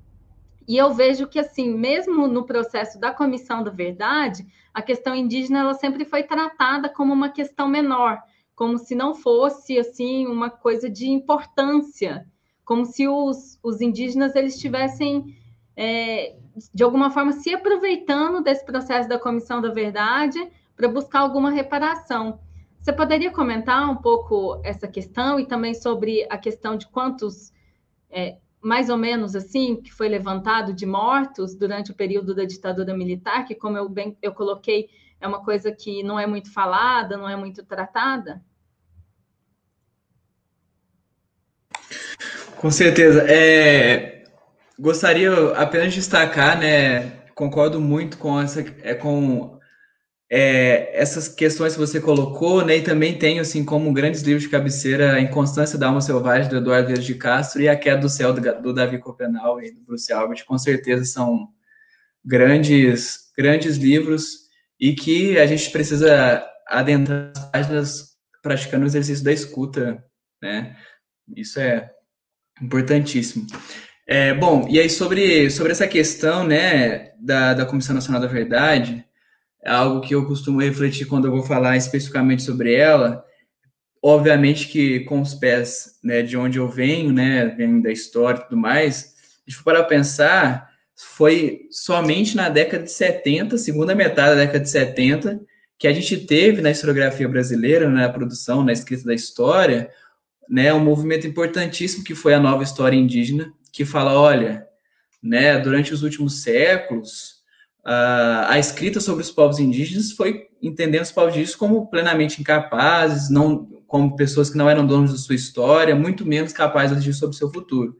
E eu vejo que, assim, mesmo no processo da Comissão da Verdade, a questão indígena ela sempre foi tratada como uma questão menor, como se não fosse, assim, uma coisa de importância, como se os, os indígenas eles tivessem é, de alguma forma, se aproveitando desse processo da Comissão da Verdade para buscar alguma reparação. Você poderia comentar um pouco essa questão e também sobre a questão de quantos, é, mais ou menos assim, que foi levantado de mortos durante o período da ditadura militar, que, como eu bem eu coloquei, é uma coisa que não é muito falada, não é muito tratada? Com certeza. É, Gostaria apenas de destacar, né? Concordo muito com essa, é, com é, essas questões que você colocou, né? E também tenho, assim, como grandes livros de cabeceira, A Inconstância da Alma Selvagem, do Eduardo Vieira de Castro, e A Queda do Céu, do, do Davi Copenau e do Bruce Albert. Com certeza são grandes, grandes livros e que a gente precisa adentrar as páginas praticando o exercício da escuta, né? Isso é importantíssimo. É, bom, e aí sobre, sobre essa questão, né, da, da Comissão Nacional da Verdade, é algo que eu costumo refletir quando eu vou falar especificamente sobre ela, obviamente que com os pés, né, de onde eu venho, né, venho da história e tudo mais, a gente para pensar, foi somente na década de 70, segunda metade da década de 70, que a gente teve na historiografia brasileira, na produção, na escrita da história, né, um movimento importantíssimo que foi a nova história indígena, que fala, olha, né, durante os últimos séculos, a, a escrita sobre os povos indígenas foi entendendo os povos indígenas como plenamente incapazes, não como pessoas que não eram donos da sua história, muito menos capazes de agir sobre o seu futuro.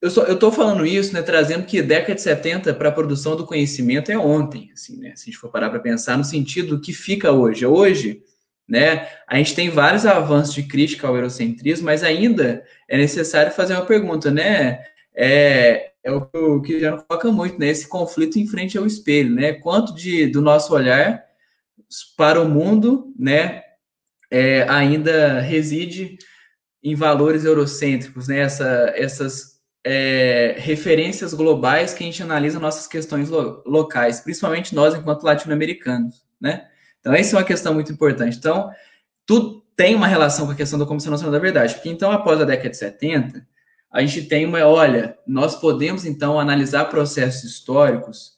Eu estou falando isso, né, trazendo que década de 70 para a produção do conhecimento é ontem, assim, né, se a gente for parar para pensar no sentido do que fica hoje. Hoje, né? A gente tem vários avanços de crítica ao eurocentrismo, mas ainda é necessário fazer uma pergunta, né? É, é o que já não foca muito, né? Esse conflito em frente ao espelho, né? Quanto de, do nosso olhar para o mundo, né? É, ainda reside em valores eurocêntricos, né? Essa, essas é, referências globais que a gente analisa nossas questões lo, locais, principalmente nós enquanto latino-americanos, né? Então, essa é uma questão muito importante. Então, tudo tem uma relação com a questão da Comissão Nacional da Verdade, porque então, após a década de 70, a gente tem uma, olha, nós podemos então analisar processos históricos,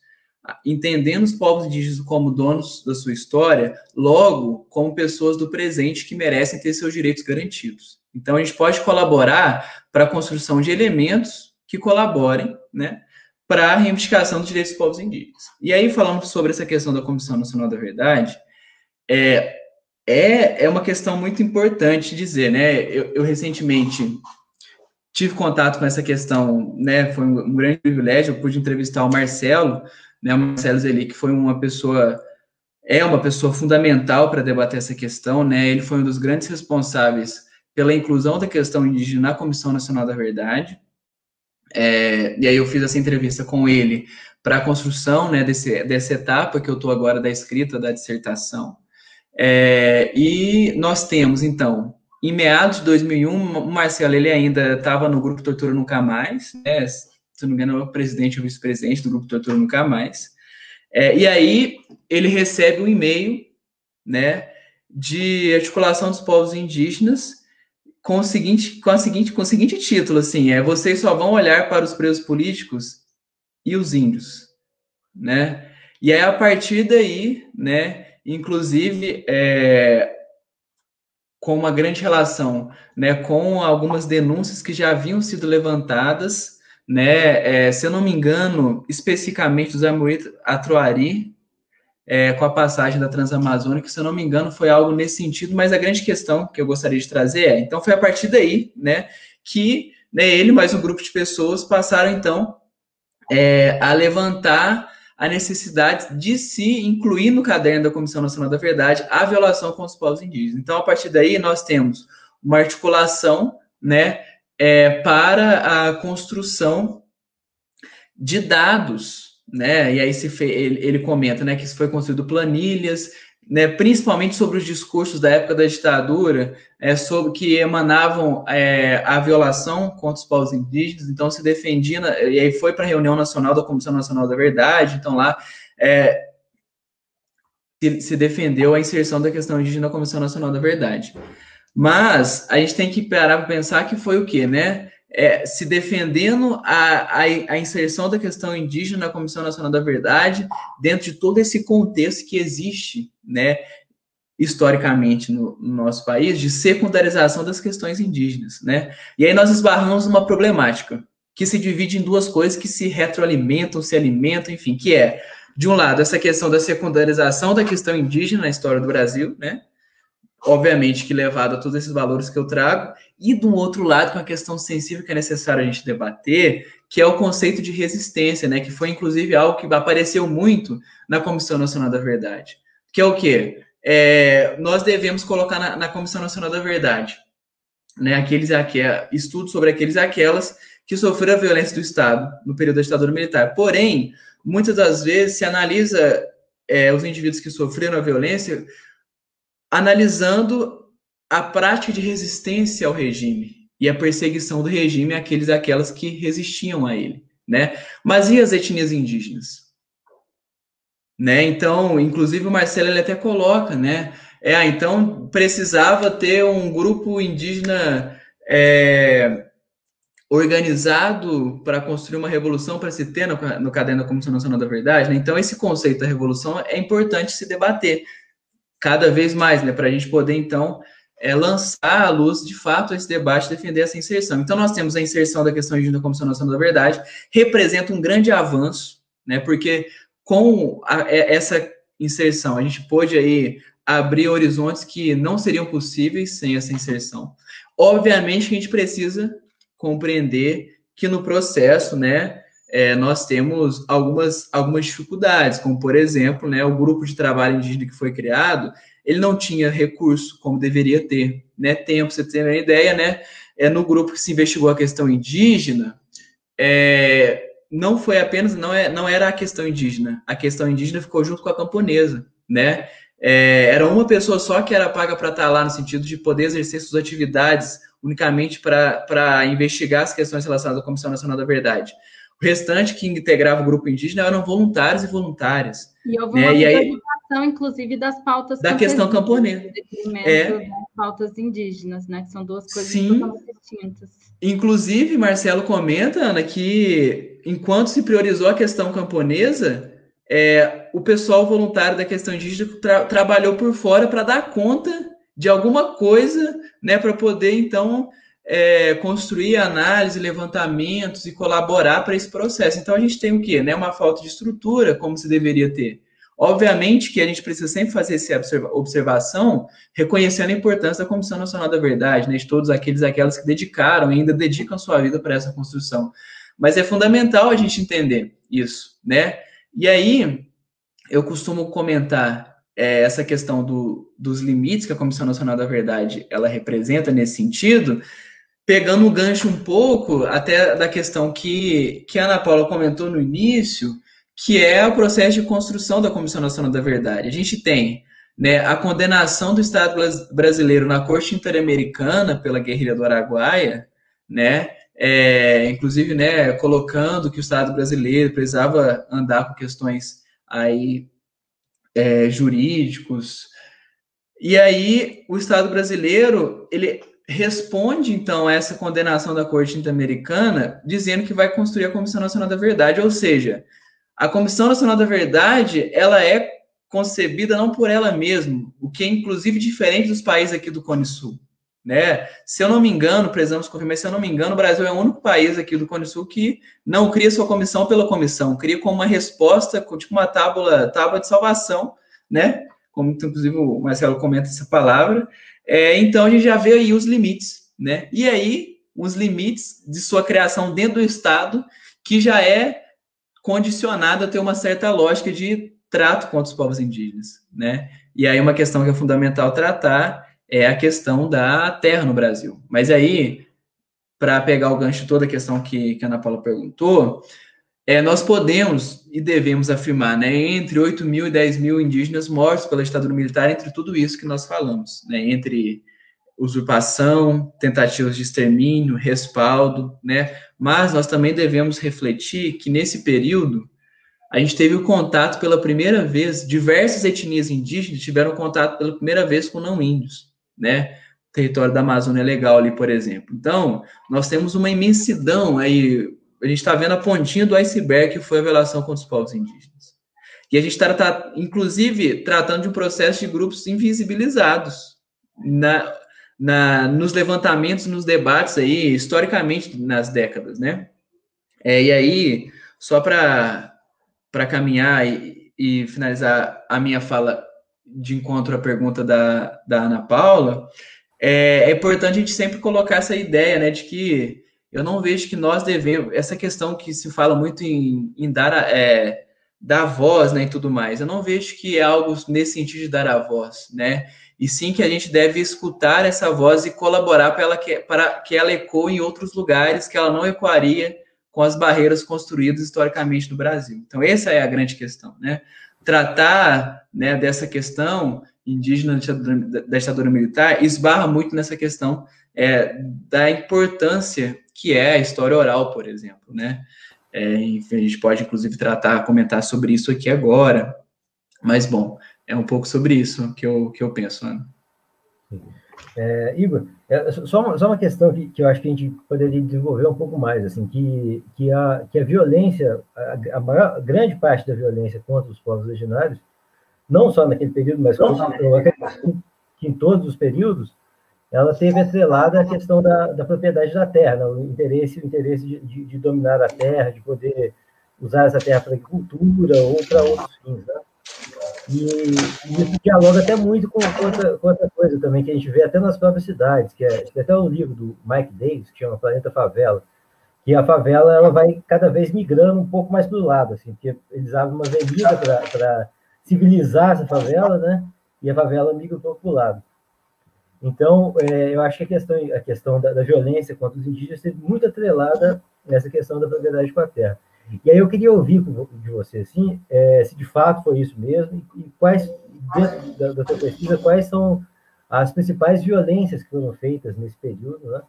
entendendo os povos indígenas como donos da sua história, logo como pessoas do presente que merecem ter seus direitos garantidos. Então, a gente pode colaborar para a construção de elementos que colaborem, né, para a reivindicação dos direitos dos povos indígenas. E aí, falando sobre essa questão da Comissão Nacional da Verdade, é, é, é uma questão muito importante dizer, né? Eu, eu recentemente tive contato com essa questão, né? Foi um, grande privilégio, eu pude entrevistar o Marcelo, né? O Marcelo Zeli, que foi uma pessoa, é uma pessoa fundamental para debater essa questão, né? Ele foi um dos grandes responsáveis pela inclusão da questão indígena na Comissão Nacional da Verdade. É, e aí eu fiz essa entrevista com ele para a construção né, desse, dessa etapa que eu estou agora da escrita da dissertação. É, e nós temos, então, em meados de 2001, o Marcelo ele ainda estava no grupo Tortura Nunca Mais, né? se não me engano, é o presidente ou vice-presidente do grupo Tortura Nunca Mais. É, e aí ele recebe um e-mail, né, de articulação dos povos indígenas com o seguinte, com a seguinte, com o seguinte título, assim, é vocês só vão olhar para os presos políticos e os índios, né? E aí a partir daí, né, inclusive é, com uma grande relação, né, com algumas denúncias que já haviam sido levantadas, né, é, se eu não me engano, especificamente do Zé Moito Atroari, é, com a passagem da Transamazônica, se eu não me engano, foi algo nesse sentido, mas a grande questão que eu gostaria de trazer é, então foi a partir daí, né, que né, ele mais um grupo de pessoas passaram, então, é, a levantar a necessidade de se incluir no caderno da Comissão Nacional da Verdade a violação com os povos indígenas. Então, a partir daí, nós temos uma articulação, né, é, para a construção de dados né? E aí se ele, ele comenta, né, que isso foi construído planilhas, né, principalmente sobre os discursos da época da ditadura, é, sobre que emanavam é, a violação contra os povos indígenas, então se defendia, e aí foi para a reunião nacional da Comissão Nacional da Verdade, então lá é, se, se, defendeu a inserção da questão indígena na Comissão Nacional da Verdade. Mas a gente tem que parar para pensar que foi o quê, né? é, se defendendo a, a, a, inserção da questão indígena na Comissão Nacional da Verdade, dentro de todo esse contexto que existe, né, historicamente no, no, nosso país, de secundarização das questões indígenas, né? E aí nós esbarramos numa problemática que se divide em duas coisas que se retroalimentam, se alimentam, enfim, que é, de um lado, essa questão da secundarização da questão indígena na história do Brasil, né? obviamente que levado a todos esses valores que eu trago, e um outro lado, com a questão sensível que é necessário a gente debater, que é o conceito de resistência, né, que foi inclusive algo que apareceu muito na Comissão Nacional da Verdade, que é o quê? É, nós devemos colocar na, na, Comissão Nacional da Verdade, né, aqueles estudos sobre aqueles e aquelas que sofreram a violência do Estado no período da ditadura militar. Porém, muitas das vezes se analisa é, os indivíduos que sofreram a violência analisando a prática de resistência ao regime e a perseguição do regime àqueles e aquelas que resistiam a ele, né? Mas e as etnias indígenas? Né? Então, inclusive o Marcelo ele até coloca, né? É, ah, então precisava ter um grupo indígena é, organizado para construir uma revolução para se ter no, no caderno da Comissão Nacional da Verdade. Né? Então, esse conceito da revolução é importante se debater, cada vez mais, né, para a gente poder, então, é, lançar à luz, de fato, esse debate defender essa inserção. Então, nós temos a inserção da questão indígena da Comissão Nacional da Verdade, representa um grande avanço, né, porque com a, é, essa inserção, a gente pôde aí abrir horizontes que não seriam possíveis sem essa inserção. Obviamente que a gente precisa compreender que no processo, né, é, nós temos algumas, algumas dificuldades, como, por exemplo, né, o grupo de trabalho indígena que foi criado, ele não tinha recurso como deveria ter, né, tempo, você ter uma ideia, né, é, no grupo que se investigou a questão indígena, é, não foi apenas, não, é, não era a questão indígena, a questão indígena ficou junto com a camponesa, né, é, era uma pessoa só que era paga para estar lá, no sentido de poder exercer suas atividades unicamente para investigar as questões relacionadas à Comissão Nacional da Verdade. O restante que integrava o grupo indígena eram voluntários e voluntárias. E houve né? uma e inclusive, das pautas da questão camponesa. É. Das pautas indígenas, né? Que são duas coisas Sim. totalmente distintas. Inclusive, Marcelo comenta, Ana, que enquanto se priorizou a questão camponesa, é, o pessoal voluntário da questão indígena tra trabalhou por fora para dar conta de alguma coisa, né, para poder então é, construir análise, levantamentos e colaborar para esse processo. Então a gente tem o quê? Né? Uma falta de estrutura, como se deveria ter. Obviamente que a gente precisa sempre fazer essa observação, reconhecendo a importância da Comissão Nacional da Verdade, né, de todos aqueles aquelas que dedicaram e ainda dedicam sua vida para essa construção. Mas é fundamental a gente entender isso, né? E aí, eu costumo comentar é, essa questão do, dos limites que a Comissão Nacional da Verdade ela representa nesse sentido, pegando o gancho um pouco até da questão que, que a Ana Paula comentou no início, que é o processo de construção da Comissão Nacional da Verdade. A gente tem né, a condenação do Estado brasileiro na Corte Interamericana pela guerrilha do Araguaia, né, é, inclusive, né, colocando que o Estado brasileiro precisava andar com questões aí é, jurídicos. E aí o Estado brasileiro ele responde então a essa condenação da Corte Interamericana, dizendo que vai construir a Comissão Nacional da Verdade, ou seja, a Comissão Nacional da Verdade ela é concebida não por ela mesma, o que é inclusive diferente dos países aqui do Cone Sul. Né? Se eu não me engano, precisamos confirmar, se eu não me engano, o Brasil é o único país aqui do Cone Sul que não cria sua comissão pela comissão, cria como uma resposta, tipo uma tábua, tábua de salvação, né? Como inclusive o Marcelo comenta essa palavra. É, então a gente já vê aí os limites, né? E aí os limites de sua criação dentro do Estado, que já é condicionado a ter uma certa lógica de trato com os povos indígenas, né? E aí uma questão que é fundamental tratar é a questão da terra no Brasil. Mas aí, para pegar o gancho toda a questão que, que a Ana Paula perguntou, é, nós podemos e devemos afirmar, né, entre 8 mil e 10 mil indígenas mortos pela ditadura militar, entre tudo isso que nós falamos, né, entre usurpação, tentativas de extermínio, respaldo, né, mas nós também devemos refletir que nesse período a gente teve o contato pela primeira vez, diversas etnias indígenas tiveram contato pela primeira vez com não índios, né? O território da Amazônia legal ali, por exemplo. Então, nós temos uma imensidão aí, a gente está vendo a pontinha do iceberg que foi a relação com os povos indígenas. E a gente está, tá, inclusive, tratando de um processo de grupos invisibilizados na, na, nos levantamentos, nos debates aí, historicamente, nas décadas, né? É, e aí, só para caminhar e, e, finalizar a minha fala de encontro à pergunta da, da Ana Paula, é, é, importante a gente sempre colocar essa ideia, né, de que eu não vejo que nós devemos, essa questão que se fala muito em, em dar, a, é, voz, né, e tudo mais, eu não vejo que é algo nesse sentido de dar a voz, né, e sim que a gente deve escutar essa voz e colaborar para, que, para que ela ecoe em outros lugares que ela não ecoaria com as barreiras construídas historicamente no Brasil. Então, essa é a grande questão, né? Tratar né, dessa questão indígena da ditadura militar esbarra muito nessa questão é, da importância que é a história oral, por exemplo, né? É, a gente pode, inclusive, tratar, comentar sobre isso aqui agora, mas, bom, é um pouco sobre isso que eu, que eu penso, Ana. É, Igor, é, só, uma, só uma questão que, que eu acho que a gente poderia desenvolver um pouco mais, assim, que, que, a, que a violência, a, a maior, a grande parte da violência contra os povos originários, não só naquele período, mas que em todos os períodos, ela teve atrelada a questão da, da propriedade da terra, né? o interesse, o interesse de, de, de, dominar a terra, de poder usar essa terra para agricultura ou para outros fins. Né? E, e, isso dialoga até muito com, com, outra, com, outra, coisa também, que a gente vê até nas próprias cidades, que é, tem até um livro do Mike Davis, que chama Planeta Favela, que a favela ela vai cada vez migrando um pouco mais para o lado, assim, porque eles abrem uma avenida para civilizar essa favela, né? E a favela migra um pouco para o lado. Então, é, eu acho que a questão, a questão da, da violência contra os indígenas esteve muito atrelada nessa questão da propriedade com a terra. E aí eu queria ouvir de você, assim, é, se de fato foi isso mesmo, e, quais, dentro da, da sua pesquisa, quais são as principais violências que foram feitas nesse período, né?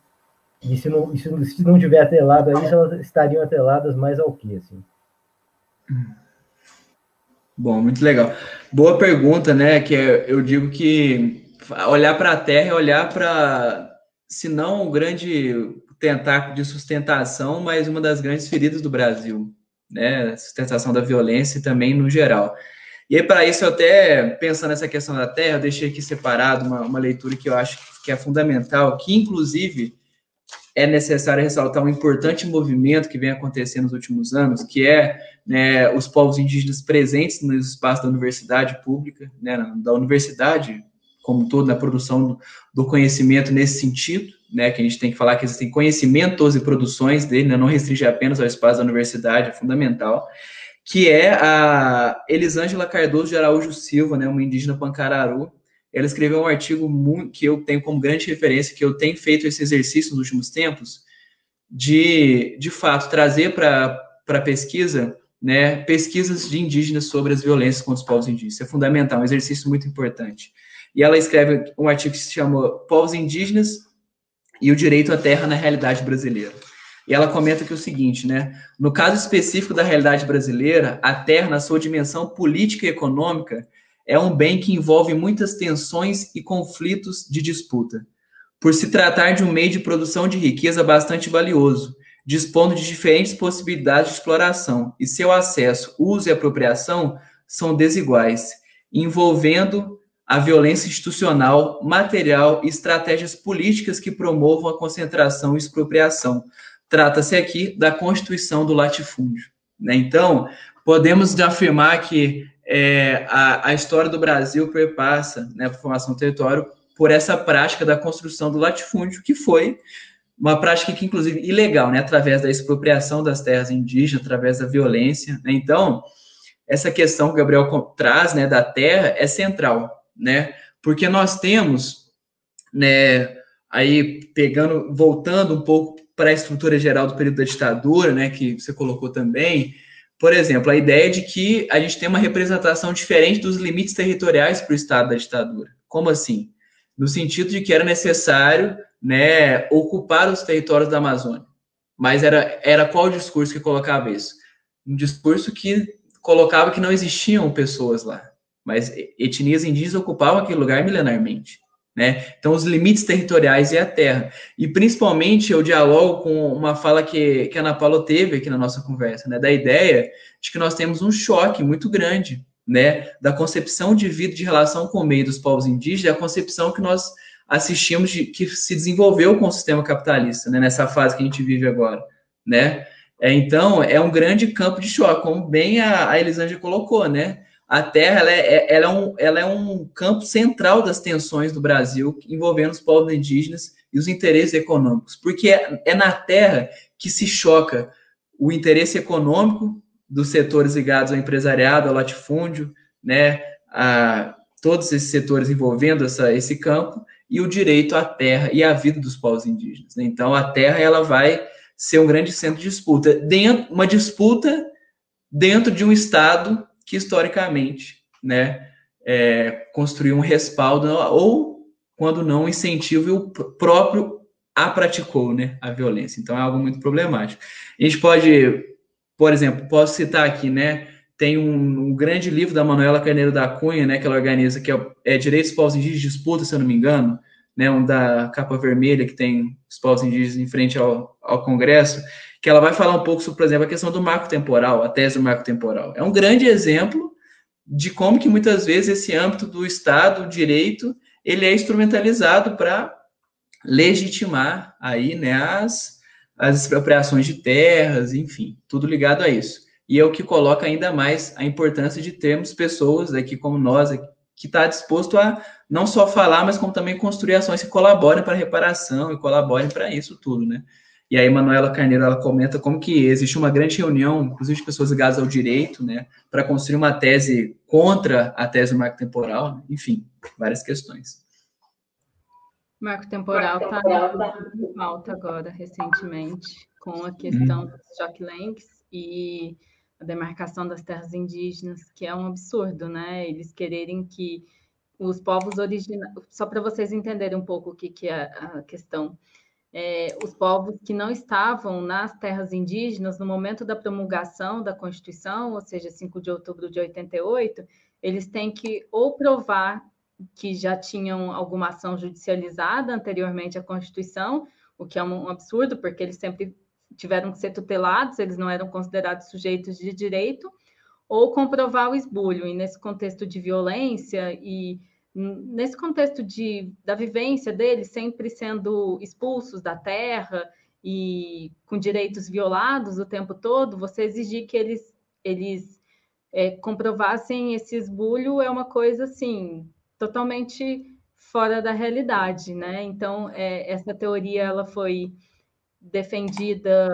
E se não, se, se não tiver atrelado a isso, elas estariam atreladas mais ao que, assim? Bom, muito legal. Boa pergunta, né? Que é, eu digo que olhar para a Terra é olhar para, se não o grande tentáculo de sustentação, mas uma das grandes feridas do Brasil, né? Sustentação da violência também no geral. E aí, para isso, eu até pensando nessa questão da terra, eu deixei aqui separado uma, uma leitura que eu acho que é fundamental, que inclusive é necessário ressaltar um importante movimento que vem acontecendo nos últimos anos, que é né, os povos indígenas presentes no espaço da universidade pública, né, da universidade como todo, na produção do, conhecimento nesse sentido, né, que a gente tem que falar que existem conhecimentos e produções dele, né, não restringir apenas ao espaço da universidade, é fundamental, que é a Elisângela Cardoso de Araújo Silva, né, uma indígena pancararu. Ela escreveu um artigo que eu tenho como grande referência, que eu tenho feito esse exercício nos últimos tempos, de, de fato, trazer para a pesquisa né, pesquisas de indígenas sobre as violências contra os povos indígenas. É fundamental, um exercício muito importante. E ela escreve um artigo que se chama Povos Indígenas e o Direito à Terra na Realidade Brasileira. E ela comenta que é o seguinte, né? No caso específico da realidade brasileira, a terra, na sua dimensão política e econômica, é um bem que envolve muitas tensões e conflitos de disputa. Por se tratar de um meio de produção de riqueza bastante valioso, dispondo de diferentes possibilidades de exploração, e seu acesso, uso e apropriação são desiguais, envolvendo a violência institucional, material e estratégias políticas que promovam a concentração e expropriação. Trata-se aqui da constituição do latifúndio. Né? Então, podemos afirmar que é, a, a, história do Brasil perpassa, né, a formação do território, por essa prática da construção do latifúndio, que foi uma prática que, inclusive, ilegal, né, através da expropriação das terras indígenas, através da violência. Né? Então, essa questão que o Gabriel traz né, da terra é central, né? Porque nós temos, né, aí pegando, voltando um pouco para a estrutura geral do período da ditadura, né, que você colocou também, por exemplo, a ideia de que a gente tem uma representação diferente dos limites territoriais para o estado da ditadura. Como assim? No sentido de que era necessário né, ocupar os territórios da Amazônia. Mas era, era qual o discurso que colocava isso? Um discurso que colocava que não existiam pessoas lá, mas etnias indígenas ocupavam aquele lugar milenarmente. Né? Então, os limites territoriais e a terra. E, principalmente, eu dialogo com uma fala que, que a Ana Paula teve aqui na nossa conversa, né? da ideia de que nós temos um choque muito grande né? da concepção de vida, de relação com o meio dos povos indígenas, a concepção que nós assistimos de, que se desenvolveu com o sistema capitalista, né, nessa fase que a gente vive agora, né? É, então, é um grande campo de choque, como bem a, a Elisângela colocou, né? A terra ela é, é, ela, é um, ela é um campo central das tensões do Brasil envolvendo os povos indígenas e os interesses econômicos, porque é, é na terra que se choca o interesse econômico dos setores ligados ao empresariado, ao latifúndio, né, a todos esses setores envolvendo essa, esse campo, e o direito à terra e à vida dos povos indígenas. Né? Então, a terra ela vai ser um grande centro de disputa, dentro, uma disputa dentro de um Estado que, historicamente, né, é, construiu um respaldo, ou, quando não, incentivo e o próprio a praticou né, a violência. Então, é algo muito problemático. A gente pode, por exemplo, posso citar aqui, né, tem um, um, grande livro da Manuela Carneiro da Cunha, né, que ela organiza, que é, é Direitos Povos Indígenas Disputa, se eu não me engano, né, um da capa vermelha, que tem os povos indígenas em frente ao, ao Congresso, que ela vai falar um pouco sobre, por exemplo, a questão do marco temporal, a tese do marco temporal. É um grande exemplo de como que muitas vezes esse âmbito do Estado, o direito, ele é instrumentalizado para legitimar aí, né, as, as expropriações de terras, enfim, tudo ligado a isso e é o que coloca ainda mais a importância de termos pessoas aqui como nós, que está disposto a não só falar, mas como também construir ações que colaborem para reparação e colaborem para isso tudo, né? E aí, Manuela Carneiro, ela comenta como que existe uma grande reunião, inclusive de pessoas ligadas ao direito, né, para construir uma tese contra a tese do marco temporal, né? enfim, várias questões. Marco temporal está em pauta agora, recentemente, com a questão hum. dos choque links e a demarcação das terras indígenas, que é um absurdo, né? Eles quererem que os povos originários. Só para vocês entenderem um pouco o que, que é a questão. É, os povos que não estavam nas terras indígenas no momento da promulgação da Constituição, ou seja, 5 de outubro de 88, eles têm que ou provar que já tinham alguma ação judicializada anteriormente à Constituição, o que é um absurdo, porque eles sempre tiveram que ser tutelados, eles não eram considerados sujeitos de direito, ou comprovar o esbulho. E nesse contexto de violência e nesse contexto de, da vivência deles sempre sendo expulsos da terra e com direitos violados o tempo todo, você exigir que eles, eles é, comprovassem esse esbulho é uma coisa assim totalmente fora da realidade, né? Então é, essa teoria ela foi defendida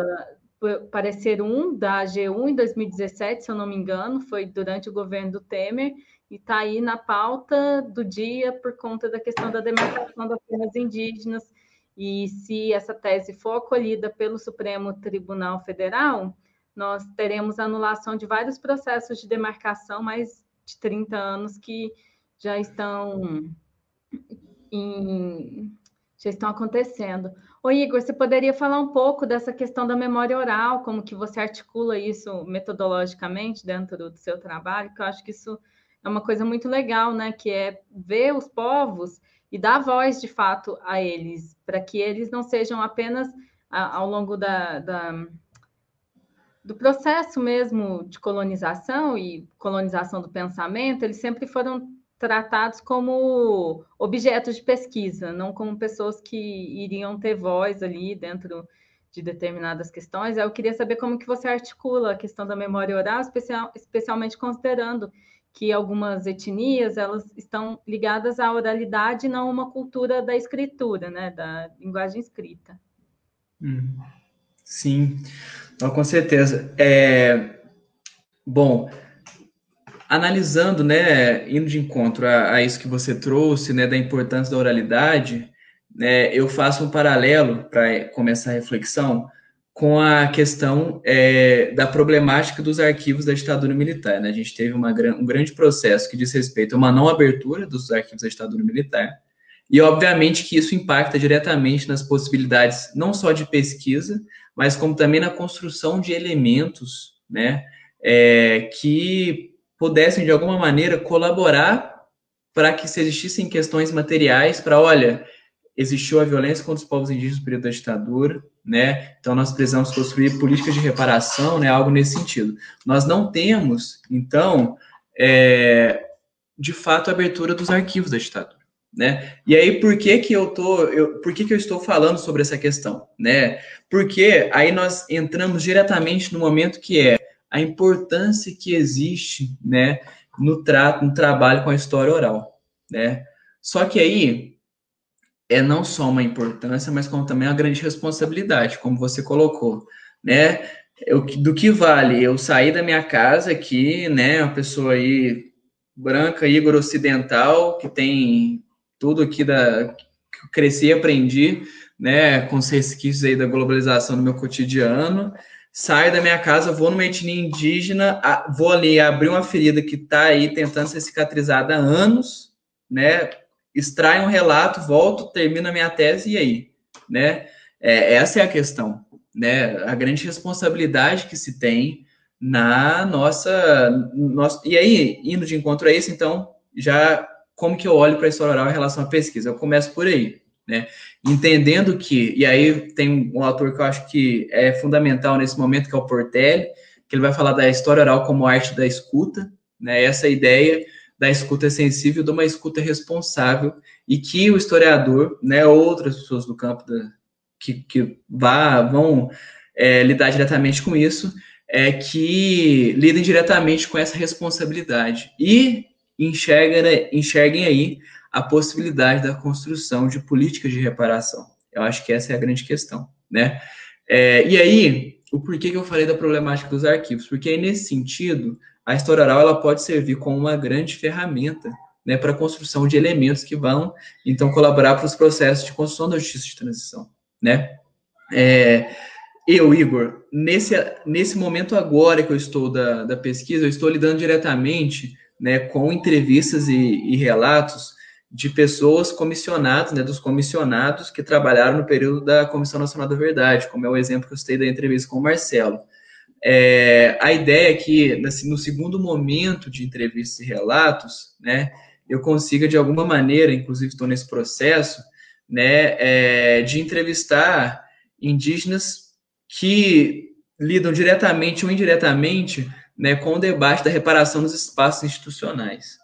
parecer um da AG1 em 2017, se eu não me engano, foi durante o governo do Temer, e está aí na pauta do dia por conta da questão da demarcação das terras indígenas. E se essa tese for acolhida pelo Supremo Tribunal Federal, nós teremos anulação de vários processos de demarcação, mais de 30 anos que já estão em, já estão acontecendo. Ô Igor, você poderia falar um pouco dessa questão da memória oral, como que você articula isso metodologicamente dentro do seu trabalho, que eu acho que isso é uma coisa muito legal, né? Que é ver os povos e dar voz de fato a eles, para que eles não sejam apenas ao longo da, da, do processo mesmo de colonização e colonização do pensamento, eles sempre foram tratados como objetos de pesquisa, não como pessoas que iriam ter voz ali dentro de determinadas questões. Eu queria saber como que você articula a questão da memória oral, especial, especialmente considerando que algumas etnias elas estão ligadas à oralidade, não a uma cultura da escritura, né, da linguagem escrita. Hum, sim, não, com certeza. É, bom, analisando, né, indo de encontro a, a, isso que você trouxe, né, da importância da oralidade, né, eu faço um paralelo para começar a reflexão com a questão é, da problemática dos arquivos da ditadura militar. Né? A gente teve uma, um grande processo que diz respeito a uma não abertura dos arquivos da ditadura militar, e obviamente que isso impacta diretamente nas possibilidades não só de pesquisa, mas como também na construção de elementos né, é, que pudessem, de alguma maneira, colaborar para que se existissem questões materiais para, olha, existiu a violência contra os povos indígenas no período da ditadura, né? Então nós precisamos construir políticas de reparação, né? Algo nesse sentido. Nós não temos, então, é, de fato, a abertura dos arquivos da ditadura, né? E aí por que que eu tô, eu, por que que eu estou falando sobre essa questão, né? Porque aí nós entramos diretamente no momento que é a importância que existe, né, no trato, no trabalho com a história oral, né? Só que aí é não só uma importância, mas como também uma grande responsabilidade, como você colocou, né? Eu, do que vale eu sair da minha casa aqui, né? Uma pessoa aí branca, Igor ocidental, que tem tudo aqui da que eu cresci e aprendi, né? Com os resquícios aí da globalização no meu cotidiano. Saio da minha casa, vou numa etnia indígena, vou ali abrir uma ferida que está aí tentando ser cicatrizada há anos, né? Extrai um relato, volto, termino a minha tese e aí, né? É, essa é a questão, né? A grande responsabilidade que se tem na nossa, nossa e aí indo de encontro a isso, então já como que eu olho para a história oral em relação à pesquisa? Eu começo por aí, né? Entendendo que e aí tem um autor que eu acho que é fundamental nesse momento que é o Portelli, que ele vai falar da história oral como arte da escuta, né? Essa ideia da escuta sensível, de uma escuta responsável, e que o historiador, né, outras pessoas do campo da, que, que vá, vão é, lidar diretamente com isso, é que lidem diretamente com essa responsabilidade e enxerguem, né, enxerguem aí a possibilidade da construção de políticas de reparação. Eu acho que essa é a grande questão, né? É, e aí, o porquê que eu falei da problemática dos arquivos? Porque aí, nesse sentido, a história oral ela pode servir como uma grande ferramenta né, para a construção de elementos que vão, então, colaborar para os processos de construção da justiça de transição. Né? É, eu, Igor, nesse, nesse momento agora que eu estou da, da pesquisa, eu estou lidando diretamente né, com entrevistas e, e relatos de pessoas comissionadas, né, dos comissionados que trabalharam no período da Comissão Nacional da Verdade, como é o exemplo que eu citei da entrevista com o Marcelo. É, a ideia é que, no segundo momento de entrevistas e relatos, né, eu consiga, de alguma maneira, inclusive estou nesse processo, né, é, de entrevistar indígenas que lidam diretamente ou indiretamente né, com o debate da reparação dos espaços institucionais,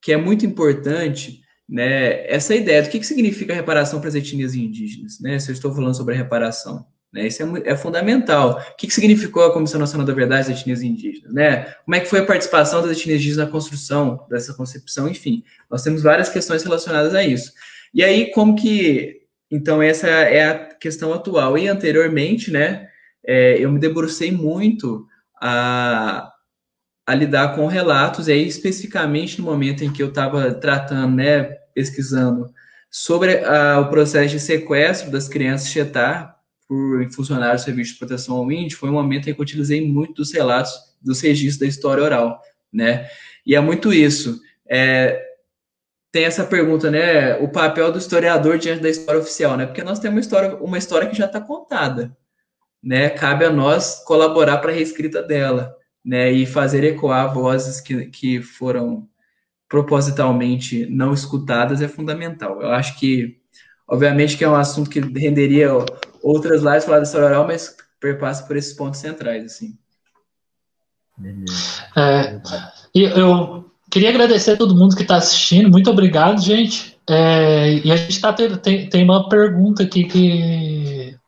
que é muito importante né, essa ideia do que, que significa reparação para as etnias indígenas, né, se eu estou falando sobre a reparação. Né? Isso é, é, fundamental. O que, que significou a Comissão Nacional da Verdade das Etnias Indígenas? Né? Como é que foi a participação das etnias indígenas na construção dessa concepção? Enfim, nós temos várias questões relacionadas a isso. E aí, como que... Então, essa é a questão atual. E anteriormente, né, é, eu me debrucei muito a, a lidar com relatos, e aí especificamente no momento em que eu estava tratando, né, pesquisando sobre a, o processo de sequestro das crianças Chetar por funcionários do Serviço de Proteção ao Índio, foi um momento em que eu utilizei muito dos relatos, dos registros da história oral, né? E é muito isso. É, tem essa pergunta, né? O papel do historiador diante da história oficial, né? Porque nós temos uma história, uma história que já está contada, né? Cabe a nós colaborar para a reescrita dela, né? E fazer ecoar vozes que, que foram propositalmente não escutadas é fundamental. Eu acho que, obviamente, que é um assunto que renderia outras lives falar da história oral, mas perpassa por esses pontos centrais, assim. É, eu queria agradecer a todo mundo que está assistindo. Muito obrigado, gente. É, e a gente tá tem, tem uma pergunta aqui que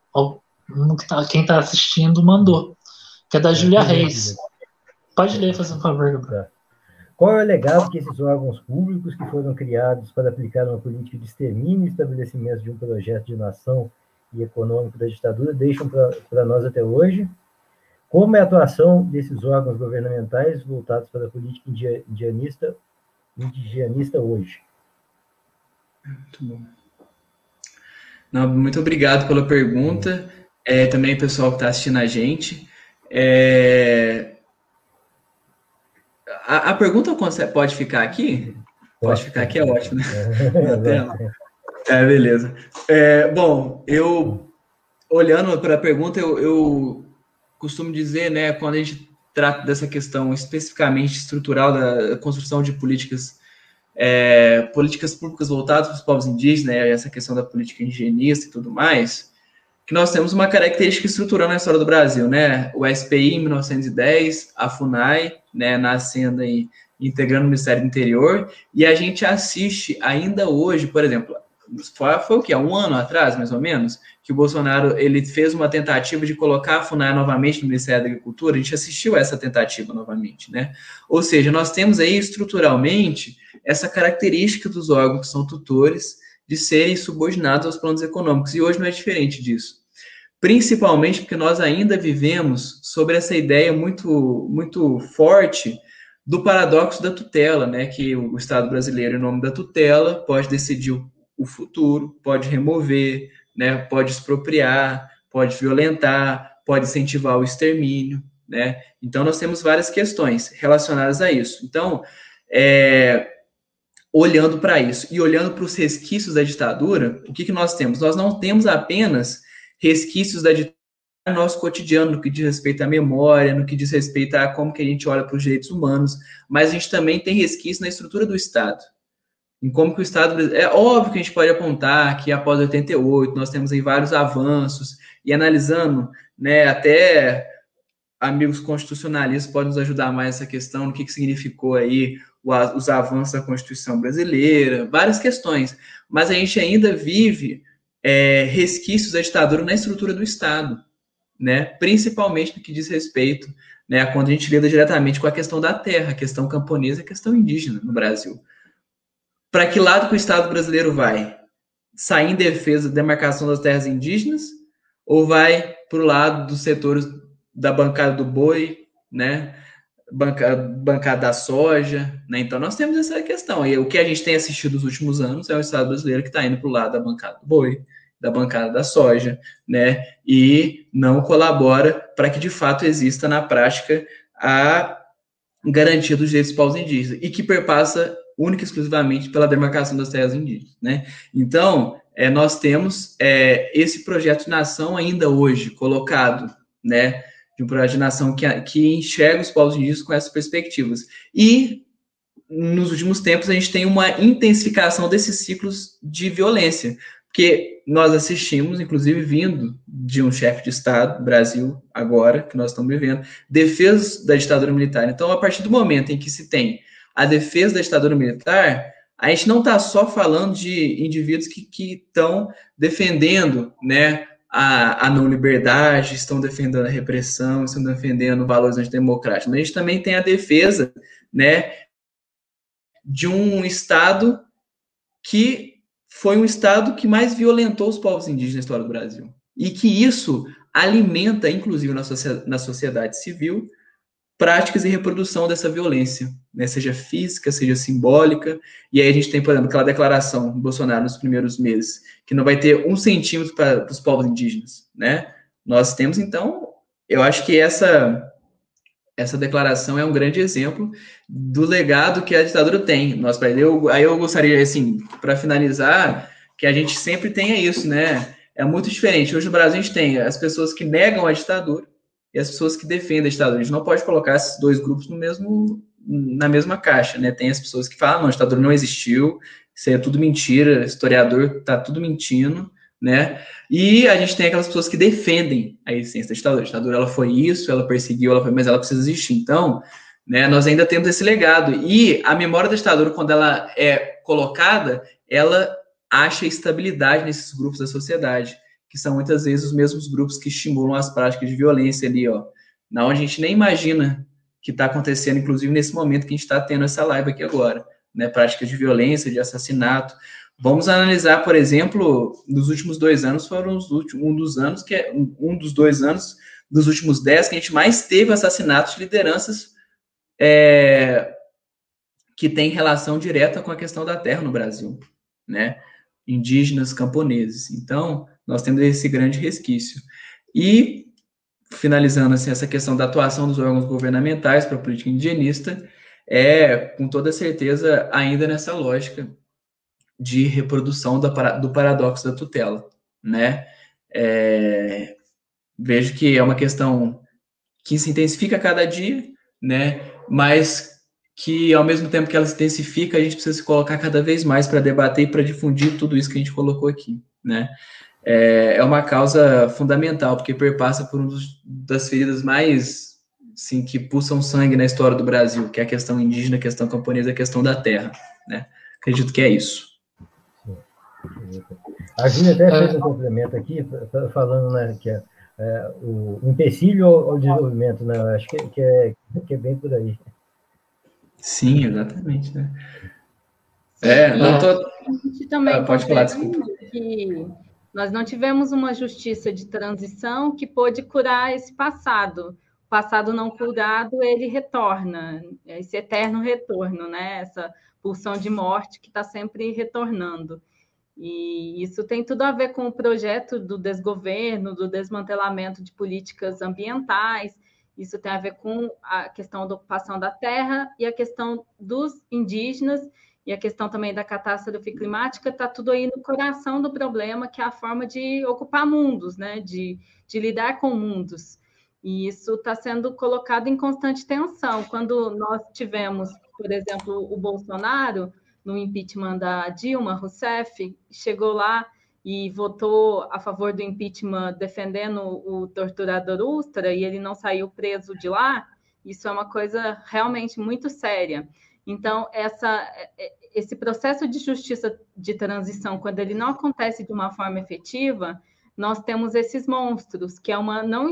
tá, quem está assistindo mandou, que é da Julia Reis. Pode ler, fazendo um favor, Gabriel. Tá. Qual é o legado que esses órgãos públicos que foram criados para aplicar uma política de extermínio e estabelecimento de um projeto de nação e econômico da ditadura deixam para nós até hoje? Como é a atuação desses órgãos governamentais voltados para a política indianista, indigenista hoje? Muito bom. Não, muito obrigado pela pergunta. É, também pessoal que está assistindo a gente. É, a, a pergunta pode ficar aqui? Pode ficar aqui, é ótimo, né? É, beleza. É, bom, eu, olhando para a pergunta, eu, eu costumo dizer, né, quando a gente trata dessa questão especificamente estrutural da construção de políticas é, políticas públicas voltadas para os povos indígenas, né, essa questão da política indigenista e tudo mais, que nós temos uma característica estrutural na história do Brasil, né? O SPI em 1910, a FUNAI, né, nascendo e integrando o Ministério do Interior, e a gente assiste ainda hoje, por exemplo, foi, foi o que? Há um ano atrás, mais ou menos, que o Bolsonaro ele fez uma tentativa de colocar a FUNAI novamente no Ministério da Agricultura, a gente assistiu a essa tentativa novamente, né? Ou seja, nós temos aí estruturalmente essa característica dos órgãos que são tutores de serem subordinados aos planos econômicos, e hoje não é diferente disso principalmente porque nós ainda vivemos sobre essa ideia muito, muito forte do paradoxo da tutela, né? Que o Estado brasileiro, em nome da tutela, pode decidir o futuro, pode remover, né? Pode expropriar, pode violentar, pode incentivar o extermínio, né? Então nós temos várias questões relacionadas a isso. Então, é, olhando para isso e olhando para os resquícios da ditadura, o que, que nós temos? Nós não temos apenas resquícios da ditadura no nosso cotidiano, no que diz respeito à memória, no que diz respeito a como que a gente olha para os direitos humanos, mas a gente também tem resquício na estrutura do Estado. Em como que o Estado... É óbvio que a gente pode apontar que após 88 nós temos aí vários avanços, e analisando, né, até amigos constitucionalistas podem nos ajudar mais nessa questão, no que, que significou aí os avanços da Constituição brasileira, várias questões. Mas a gente ainda vive é, resquícios da ditadura na estrutura do Estado, né? principalmente no que diz respeito né, quando a gente lida diretamente com a questão da terra, a questão camponesa a questão indígena no Brasil. Para que lado que o Estado brasileiro vai? Sair em defesa da demarcação das terras indígenas ou vai para o lado dos setores da bancada do boi, né? Banca, bancada da soja, né? Então nós temos essa questão. E o que a gente tem assistido nos últimos anos é o Estado brasileiro que está indo para o lado da bancada do boi, da bancada da soja, né? E não colabora para que de fato exista na prática a garantia dos direitos dos povos indígenas e que perpassa única e exclusivamente pela demarcação das terras indígenas, né? Então, é, nós temos é, esse projeto de nação ainda hoje colocado, né? De um projeto de nação que, que enxerga os povos indígenas com essas perspectivas. E nos últimos tempos a gente tem uma intensificação desses ciclos de violência, porque nós assistimos, inclusive vindo de um chefe de Estado, Brasil, agora, que nós estamos vivendo, defesa da ditadura militar. Então, a partir do momento em que se tem a defesa da ditadura militar, a gente não está só falando de indivíduos que estão defendendo né, a, a não liberdade, estão defendendo a repressão, estão defendendo valores antidemocráticos, mas a gente também tem a defesa né, de um Estado que foi um Estado que mais violentou os povos indígenas na história do Brasil. E que isso alimenta, inclusive na sociedade, na sociedade civil, práticas e reprodução dessa violência, né? seja física, seja simbólica. E aí a gente tem, por exemplo, aquela declaração do Bolsonaro nos primeiros meses, que não vai ter um centímetro para os povos indígenas. Né? Nós temos, então, eu acho que essa essa declaração é um grande exemplo do legado que a ditadura tem. Nós, eu, aí eu gostaria, assim, para finalizar, que a gente sempre tenha isso, né? É muito diferente. Hoje no Brasil a gente tem as pessoas que negam a ditadura e as pessoas que defendem a. A gente não pode colocar esses dois grupos no mesmo, na mesma caixa, né? Tem as pessoas que falam, não, a ditadura não existiu, isso é tudo mentira, historiador tá tudo mentindo, né? E a gente tem aquelas pessoas que defendem a existência da ditadura. A ditadura ela foi isso, ela perseguiu, ela foi, mas ela precisa existir. Então, né, nós ainda temos esse legado. E a memória da ditadura, quando ela é colocada, ela acha estabilidade nesses grupos da sociedade, que são muitas vezes os mesmos grupos que estimulam as práticas de violência ali, ó, na onde a gente nem imagina que está acontecendo, inclusive nesse momento que a gente está tendo essa live aqui agora, né, práticas de violência, de assassinato, Vamos analisar, por exemplo, nos últimos dois anos foram os últimos, um dos anos que é um dos dois anos dos últimos dez que a gente mais teve assassinatos de lideranças é, que tem relação direta com a questão da terra no Brasil, né? Indígenas, camponeses. Então, nós temos esse grande resquício. E finalizando assim, essa questão da atuação dos órgãos governamentais para a política indigenista, é com toda certeza ainda nessa lógica de reprodução do, do paradoxo da tutela, né? É, vejo que é uma questão que se intensifica a cada dia, né? Mas que ao mesmo tempo que ela se intensifica, a gente precisa se colocar cada vez mais para debater e para difundir tudo isso que a gente colocou aqui, né? É, é uma causa fundamental porque perpassa por uma das feridas mais, assim, que pulsam sangue na história do Brasil, que é a questão indígena, a questão camponesa, a questão da terra, né? Acredito que é isso. A Júlia até fez um complemento aqui, falando né, que é, é, o empecilho ao, desenvolvimento, né? Acho que, que, é, que é bem por aí. Sim, exatamente. Né? É, não tô... A gente também ah, pode falar, que nós não tivemos uma justiça de transição que pôde curar esse passado. O passado não curado, ele retorna, esse eterno retorno, né? Essa pulsão de morte que está sempre retornando. E isso tem tudo a ver com o projeto do desgoverno, do desmantelamento de políticas ambientais, isso tem a ver com a questão da ocupação da terra e a questão dos indígenas e a questão também da catástrofe climática, está tudo aí no coração do problema, que é a forma de ocupar mundos, né? de, de lidar com mundos. E isso está sendo colocado em constante tensão. Quando nós tivemos, por exemplo, o Bolsonaro, no impeachment da Dilma Rousseff, chegou lá e votou a favor do impeachment defendendo o torturador Ustra e ele não saiu preso de lá, isso é uma coisa realmente muito séria. Então, essa, esse processo de justiça de transição, quando ele não acontece de uma forma efetiva, nós temos esses monstros, que é uma não,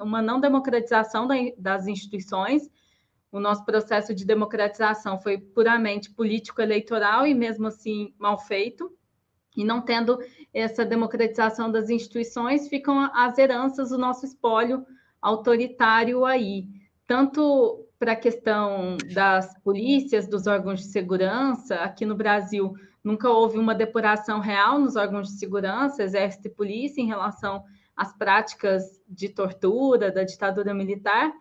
uma não democratização das instituições o nosso processo de democratização foi puramente político-eleitoral e, mesmo assim, mal feito. E não tendo essa democratização das instituições, ficam as heranças do nosso espólio autoritário aí. Tanto para a questão das polícias, dos órgãos de segurança, aqui no Brasil nunca houve uma depuração real nos órgãos de segurança, exército e polícia, em relação às práticas de tortura da ditadura militar,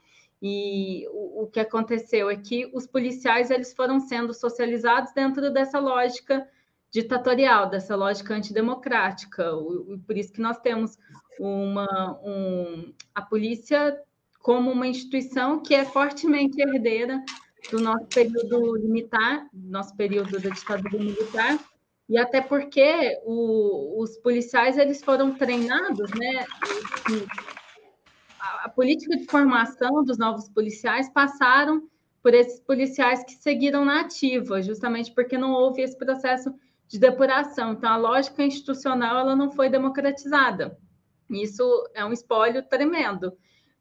e o, o, que aconteceu é que os policiais eles foram sendo socializados dentro dessa lógica ditatorial, dessa lógica antidemocrática. O, por isso que nós temos uma, um, a polícia como uma instituição que é fortemente herdeira do nosso período militar, nosso período da ditadura militar, e até porque o, os policiais eles foram treinados, né, a, política de formação dos novos policiais passaram por esses policiais que seguiram na ativa, justamente porque não houve esse processo de depuração. Então, a lógica institucional ela não foi democratizada. Isso é um espólio tremendo.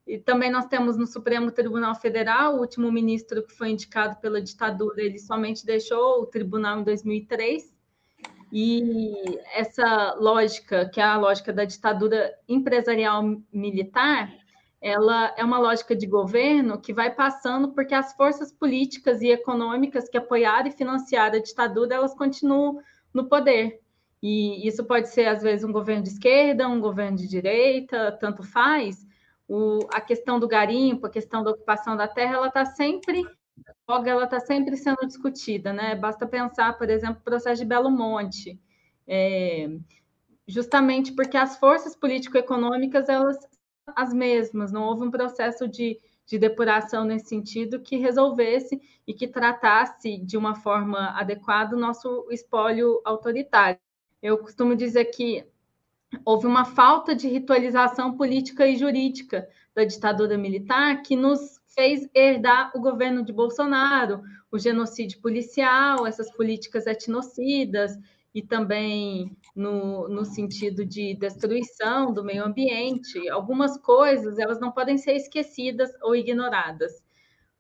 E também nós temos no Supremo Tribunal Federal, o último ministro que foi indicado pela ditadura, ele somente deixou o tribunal em 2003. E essa lógica, que é a lógica da ditadura empresarial militar, ela é uma lógica de governo que vai passando porque as forças políticas e econômicas que apoiaram e financiaram a ditadura, elas continuam no poder. E isso pode ser, às vezes, um governo de esquerda, um governo de direita, tanto faz. O, a questão do garimpo, a questão da ocupação da terra, ela está sempre ela está sempre sendo discutida, né? Basta pensar, por exemplo, o processo de Belo Monte, é, justamente porque as forças político-econômicas elas as mesmas, não houve um processo de, de depuração nesse sentido que resolvesse e que tratasse de uma forma adequada o nosso espólio autoritário. Eu costumo dizer que houve uma falta de ritualização política e jurídica da ditadura militar que nos fez herdar o governo de Bolsonaro, o genocídio policial, essas políticas etnocidas e também no, no sentido de destruição do meio ambiente. Algumas coisas elas não podem ser esquecidas ou ignoradas.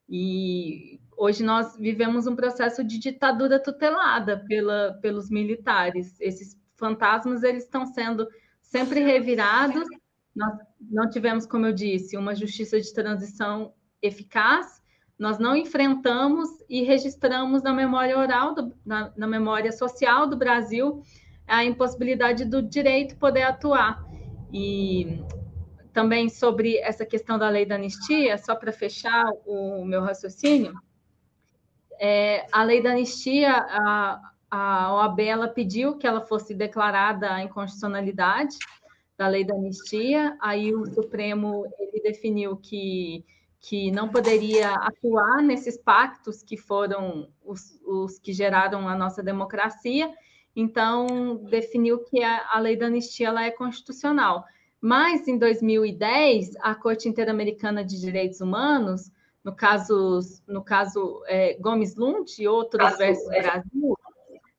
E hoje nós vivemos um processo de ditadura tutelada pela, pelos militares. Esses fantasmas eles estão sendo sempre revirados. Nós não tivemos, como eu disse, uma justiça de transição eficaz, nós não enfrentamos e registramos na memória oral, do, na, na memória social do Brasil, a impossibilidade do direito poder atuar. E também sobre essa questão da lei da anistia, só para fechar o meu raciocínio, é, a lei da anistia, a, a OAB ela pediu que ela fosse declarada a inconstitucionalidade da lei da anistia, aí o Supremo ele definiu que que não poderia atuar nesses pactos que foram os, os que geraram a nossa democracia, então definiu que a, a lei da anistia ela é constitucional. Mas em 2010, a Corte Interamericana de Direitos Humanos, no caso, no caso é, Gomes Lund e outros versus Brasil,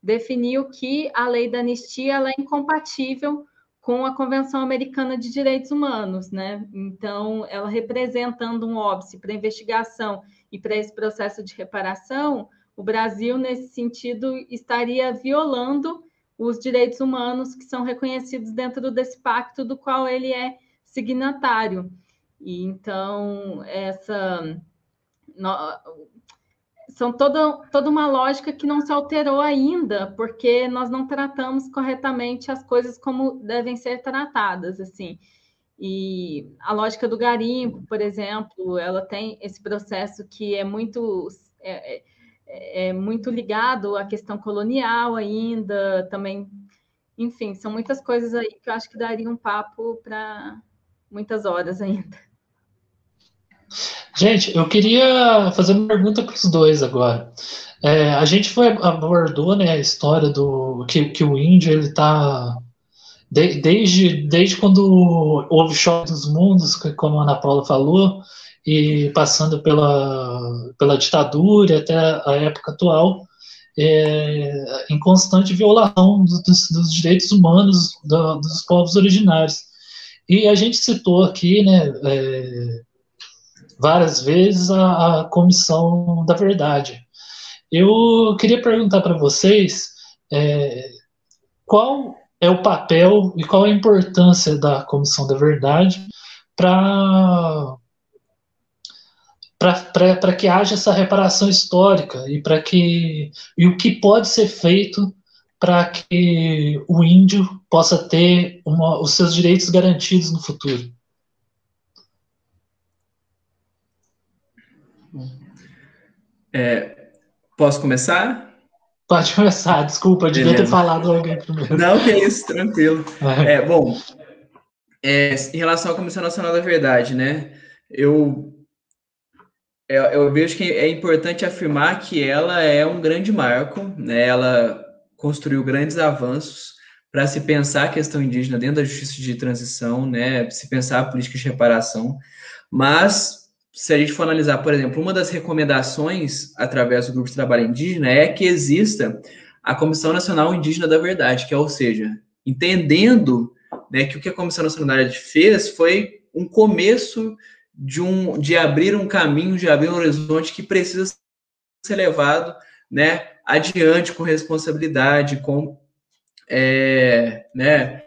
definiu que a lei da anistia é incompatível com a Convenção Americana de Direitos Humanos, né? Então, ela representando um óbice para investigação e para esse processo de reparação, o Brasil, nesse sentido, estaria violando os direitos humanos que são reconhecidos dentro desse pacto do qual ele é signatário. E então, essa são toda, toda uma lógica que não se alterou ainda, porque nós não tratamos corretamente as coisas como devem ser tratadas, assim. E a lógica do garimpo, por exemplo, ela tem esse processo que é muito é, é, é muito ligado à questão colonial ainda, também, enfim, são muitas coisas aí que eu acho que daria um papo para muitas horas ainda. Gente, eu queria fazer uma pergunta para os dois agora. É, a gente foi abordou né, a história do que, que o índio ele está de, desde, desde quando houve choque dos mundos, como a Ana Paula falou, e passando pela, pela ditadura até a época atual, é, em constante violação dos, dos direitos humanos do, dos povos originários. E a gente citou aqui, né, é, várias vezes a, a Comissão da Verdade. Eu queria perguntar para vocês é, qual é o papel e qual a importância da Comissão da Verdade para para que haja essa reparação histórica e para que e o que pode ser feito para que o índio possa ter uma, os seus direitos garantidos no futuro. É, posso começar? Pode começar, desculpa, eu devia ter falado alguém primeiro. Não, que é isso, tranquilo. É, é bom, é, em relação à Comissão Nacional da Verdade, né, eu, eu, é, eu, vejo que é importante afirmar que ela é um grande marco, né, ela construiu grandes avanços para se pensar a questão indígena dentro da justiça de transição, né, se pensar a política de reparação, mas se a gente for analisar, por exemplo, uma das recomendações através do Grupo de Trabalho Indígena é que exista a Comissão Nacional Indígena da Verdade, que é, ou seja, entendendo né, que o que a Comissão Nacional da Verdade fez foi um começo de, um, de abrir um caminho, de abrir um horizonte que precisa ser levado né, adiante com responsabilidade, com é, né,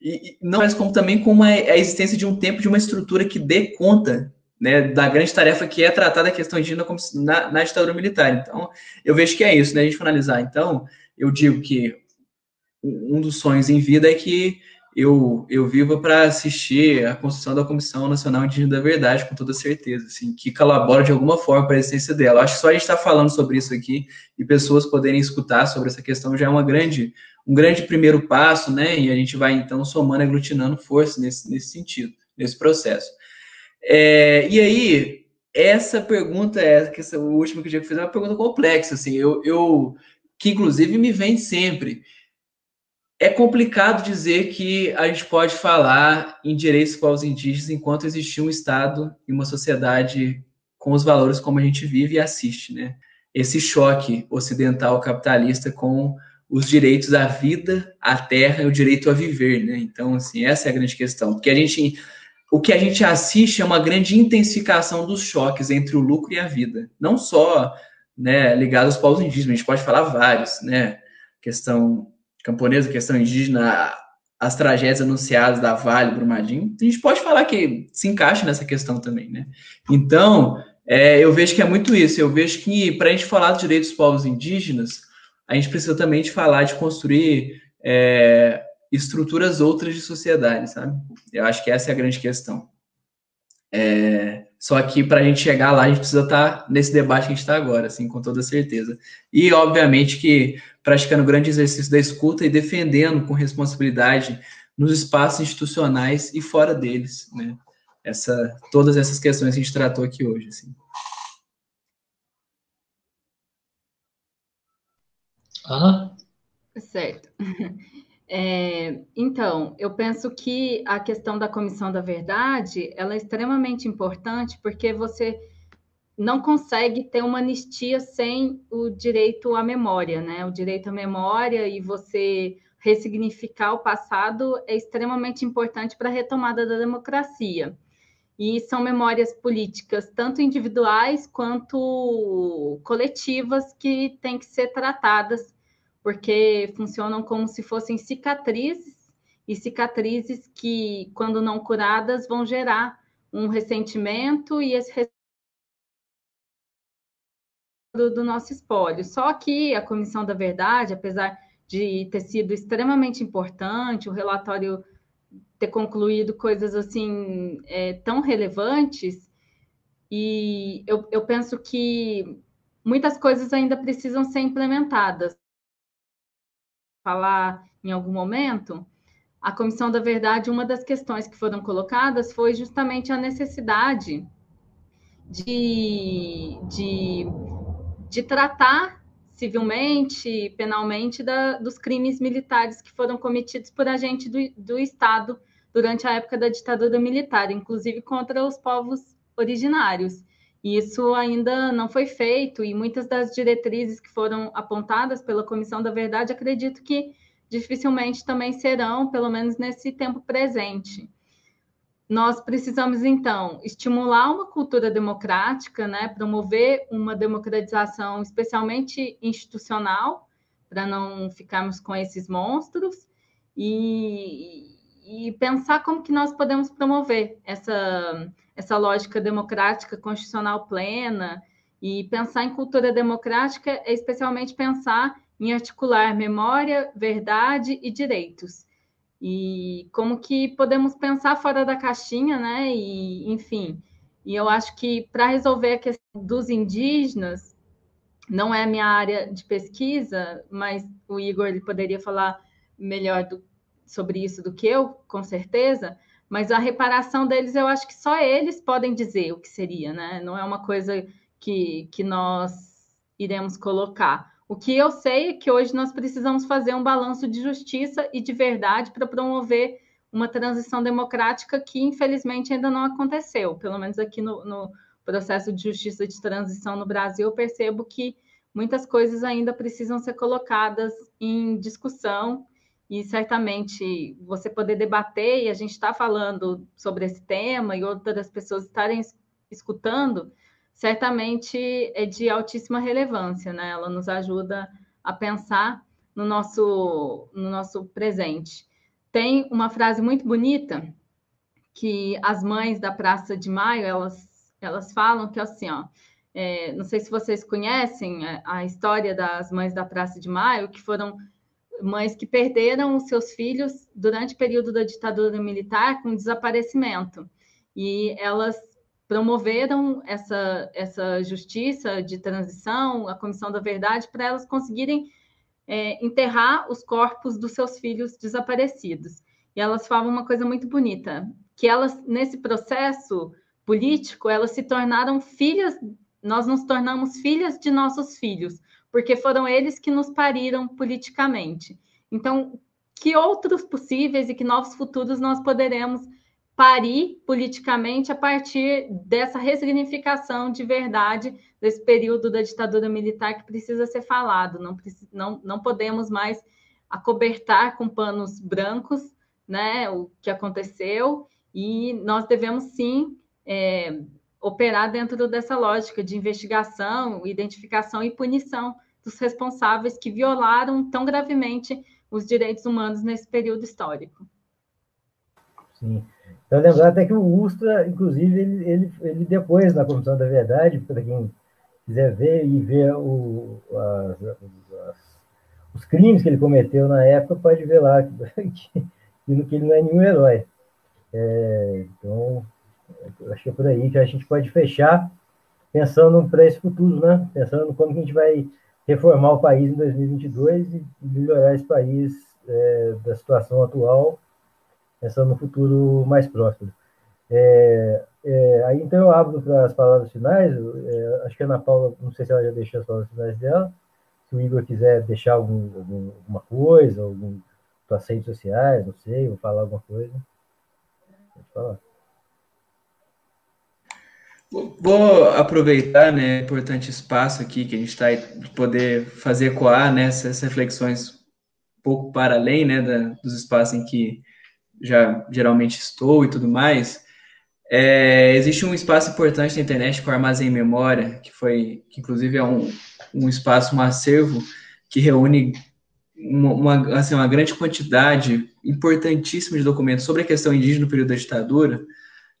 e, não mas como também com a existência de um tempo de uma estrutura que dê conta né, da grande tarefa que é tratar da questão indígena na, na ditadura militar. Então, eu vejo que é isso, né? A gente finalizar. Então, eu digo que um dos sonhos em vida é que eu, eu viva para assistir a construção da Comissão Nacional Indígena da Verdade, com toda certeza, assim, que colabora de alguma forma para a existência dela. Acho que só a gente estar tá falando sobre isso aqui e pessoas poderem escutar sobre essa questão já é uma grande, um grande primeiro passo, né? E a gente vai, então, somando, aglutinando força nesse, nesse sentido, nesse processo. É, e aí, essa pergunta, é, essa, o último que eu tinha que fazer, é uma pergunta complexa, assim, eu, eu que inclusive me vem sempre é complicado dizer que a gente pode falar em direitos para os indígenas enquanto existir um Estado e uma sociedade com os valores como a gente vive e assiste, né? Esse choque ocidental capitalista com os direitos à vida, à terra e o direito a viver, né? Então, assim, essa é a grande questão. Porque a gente, o que a gente assiste é uma grande intensificação dos choques entre o lucro e a vida. Não só, né, ligado aos povos indígenas, a gente pode falar vários, né? Questão camponesa, questão indígena, as tragédias anunciadas da Vale, Brumadinho, a gente pode falar que se encaixa nessa questão também, né? Então, é, eu vejo que é muito isso. Eu vejo que para a gente falar dos direitos dos povos indígenas, a gente precisa também de falar de construir é, estruturas outras de sociedade, sabe? Eu acho que essa é a grande questão. É, só que para a gente chegar lá, a gente precisa estar tá nesse debate que a gente está agora, assim, com toda certeza. E, obviamente, que praticando o grande exercício da escuta e defendendo com responsabilidade nos espaços institucionais e fora deles, né? Essa, todas essas questões que a gente tratou aqui hoje, assim. Ana? Certo. É, então, eu penso que a questão da comissão da verdade ela é extremamente importante porque você não consegue ter uma anistia sem o direito à memória, né? O direito à memória e você ressignificar o passado é extremamente importante para a retomada da democracia. E são memórias políticas, tanto individuais quanto coletivas, que têm que ser tratadas porque funcionam como se fossem cicatrizes, e cicatrizes que, quando não curadas, vão gerar um ressentimento e esse do, do nosso espólio. Só que a Comissão da Verdade, apesar de ter sido extremamente importante, o relatório ter concluído coisas assim é, tão relevantes, e eu, eu penso que muitas coisas ainda precisam ser implementadas falar em algum momento, a Comissão da Verdade, uma das questões que foram colocadas foi justamente a necessidade de, de, de tratar civilmente, penalmente, da, dos crimes militares que foram cometidos por agente do, do Estado durante a época da ditadura militar, inclusive contra os povos originários. E isso ainda não foi feito, e muitas das diretrizes que foram apontadas pela Comissão da Verdade, acredito que dificilmente também serão, pelo menos nesse tempo presente. Nós precisamos, então, estimular uma cultura democrática, né, promover uma democratização, especialmente institucional, para não ficarmos com esses monstros, e, e pensar como que nós podemos promover essa essa lógica democrática constitucional plena e pensar em cultura democrática é especialmente pensar em articular memória, verdade e direitos. E como que podemos pensar fora da caixinha, né? E, enfim, e eu acho que para resolver a questão dos indígenas, não é a minha área de pesquisa, mas o Igor ele poderia falar melhor do, sobre isso do que eu, com certeza mas a reparação deles, eu acho que só eles podem dizer o que seria, né? Não é uma coisa que, que nós iremos colocar. O que eu sei é que hoje nós precisamos fazer um balanço de justiça e de verdade para promover uma transição democrática que, infelizmente, ainda não aconteceu. Pelo menos aqui no, no processo de justiça de transição no Brasil, eu percebo que muitas coisas ainda precisam ser colocadas em discussão e certamente você poder debater, e a gente está falando sobre esse tema, e outras pessoas estarem escutando, certamente é de altíssima relevância, né? Ela nos ajuda a pensar no nosso, no nosso presente. tem uma frase muito bonita que as mães da Praça de Maio elas, elas falam que assim, ó, é, não sei se vocês conhecem a, a história das mães da Praça de Maio, que foram mães que perderam os seus filhos durante o período da ditadura militar com desaparecimento. E elas promoveram essa, essa justiça de transição, a Comissão da Verdade, para elas conseguirem é, enterrar os corpos dos seus filhos desaparecidos. E elas falam uma coisa muito bonita, que elas, nesse processo político, elas se tornaram filhas, nós nos tornamos filhas de nossos filhos, porque foram eles que nos pariram politicamente. Então, que outros possíveis e que novos futuros nós poderemos parir politicamente a partir dessa ressignificação de verdade desse período da ditadura militar que precisa ser falado. Não, não, não podemos mais acobertar com panos brancos né, o que aconteceu e nós devemos sim é, operar dentro dessa lógica de investigação, identificação e punição dos responsáveis que violaram tão gravemente os direitos humanos nesse período histórico. Sim. Então, lembrar até que o Ustra, inclusive, ele, ele, ele depois, na Comissão da Verdade, para quem quiser ver e ver o, as, as, os crimes que ele cometeu na época, pode ver lá que, que, ele não é nenhum herói. É, então, acho que é por aí que a gente pode fechar pensando para esse futuro, né? Pensando como que a gente vai reformar o país em 2022 e melhorar esse país é, da situação atual, pensando no futuro mais próximo. É, é, aí então eu abro para as palavras finais. É, acho que a Ana Paula, não sei se ela já deixou as palavras finais dela. Se o Igor quiser deixar algum, algum, alguma coisa, algum, suas redes sociais, não sei, ou falar alguma coisa. Pode falar. Vou aproveitar, né, importante espaço aqui que a gente está poder fazer ecoar né, essas reflexões um pouco para além, né, da, dos espaços em que já geralmente estou e tudo mais. É, existe um espaço importante na internet com Armazém Memória, que foi, que inclusive é um, um espaço, um acervo que reúne uma, uma, assim, uma grande quantidade importantíssima de documentos sobre a questão indígena no período da ditadura,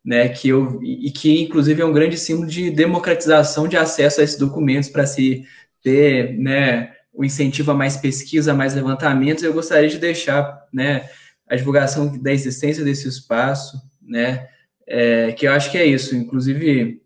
né, que eu, e que inclusive é um grande símbolo de democratização de acesso a esses documentos para se ter, né, o incentivo a mais pesquisa, a mais levantamentos, eu gostaria de deixar, né, a divulgação da existência desse espaço, né, é, que eu acho que é isso, inclusive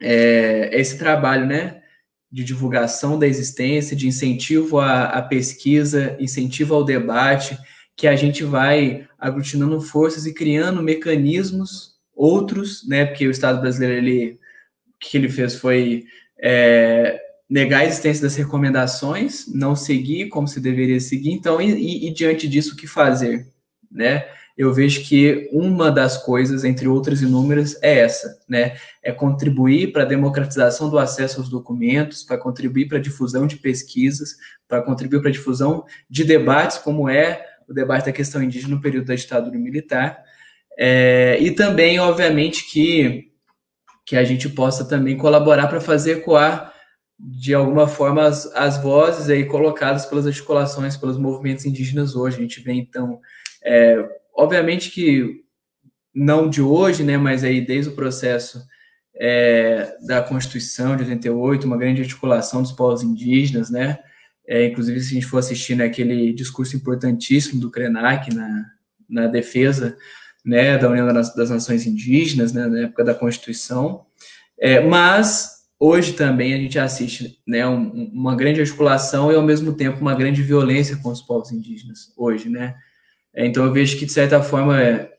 é, esse trabalho, né, de divulgação da existência, de incentivo à, à pesquisa, incentivo ao debate, que a gente vai aglutinando forças e criando mecanismos outros, né? Porque o Estado brasileiro ele o que ele fez foi é, negar a existência das recomendações, não seguir como se deveria seguir. Então, e, e, e diante disso, o que fazer, né? eu vejo que uma das coisas, entre outras inúmeras, é essa, né? É contribuir para a democratização do acesso aos documentos, para contribuir para a difusão de pesquisas, para contribuir para a difusão de debates, como é o debate da questão indígena no período da ditadura militar, é, e também, obviamente, que, que a gente possa também colaborar para fazer ecoar de alguma forma as, as vozes aí colocadas pelas articulações, pelos movimentos indígenas hoje. A gente vê então é, Obviamente que não de hoje, né, mas aí desde o processo é, da Constituição de 88, uma grande articulação dos povos indígenas, né, é, inclusive se a gente for assistir naquele discurso importantíssimo do Krenak na, na defesa né, da União das, Nações Indígenas, né, na época da Constituição, é, mas hoje também a gente assiste né, um, uma grande articulação e ao mesmo tempo uma grande violência com os povos indígenas hoje, né, então eu vejo que, de certa forma, é,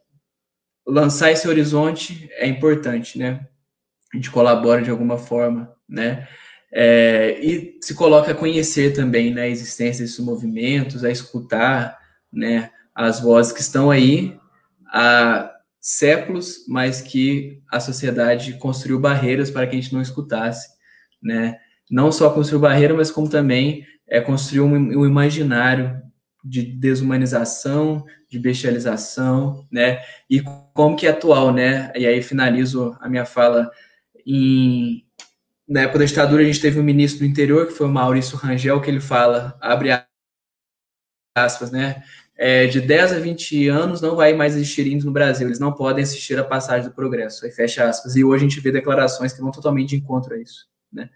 lançar esse horizonte é importante, né? A gente colabora de alguma forma, né? É, e se coloca a conhecer também né, a existência desses movimentos, a escutar né, as vozes que estão aí há séculos, mas que a sociedade construiu barreiras para que a gente não escutasse, né? Não só construiu barreira, mas como também é, construiu um, um imaginário de desumanização, de bestialização, né? E como que é atual, né? E aí finalizo a minha fala em na época da ditadura a gente teve um ministro do interior que foi o Maurício Rangel que ele fala, abre aspas, né? é, de 10 a 20 anos não vai mais existir índios no Brasil, eles não podem assistir a passagem do progresso, aí fecha aspas. E hoje a gente vê declarações que vão totalmente de encontro a isso, né?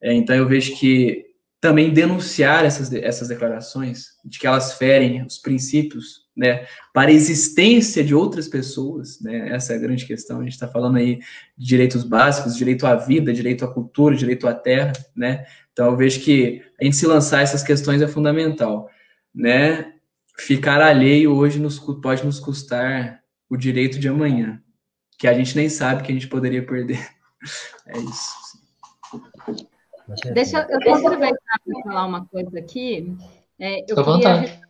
É, então eu vejo que também denunciar essas, essas declarações, de que elas ferem os princípios, né, para a existência de outras pessoas, né, essa é a grande questão, a gente está falando aí de direitos básicos, direito à vida, direito à cultura, direito à terra, né, então eu vejo que a gente se lançar essas questões é fundamental, né, ficar alheio hoje nos, pode nos custar o direito de amanhã, que a gente nem sabe que a gente poderia perder, é isso. Deixa eu posso aproveitar para falar uma coisa aqui. É, eu queria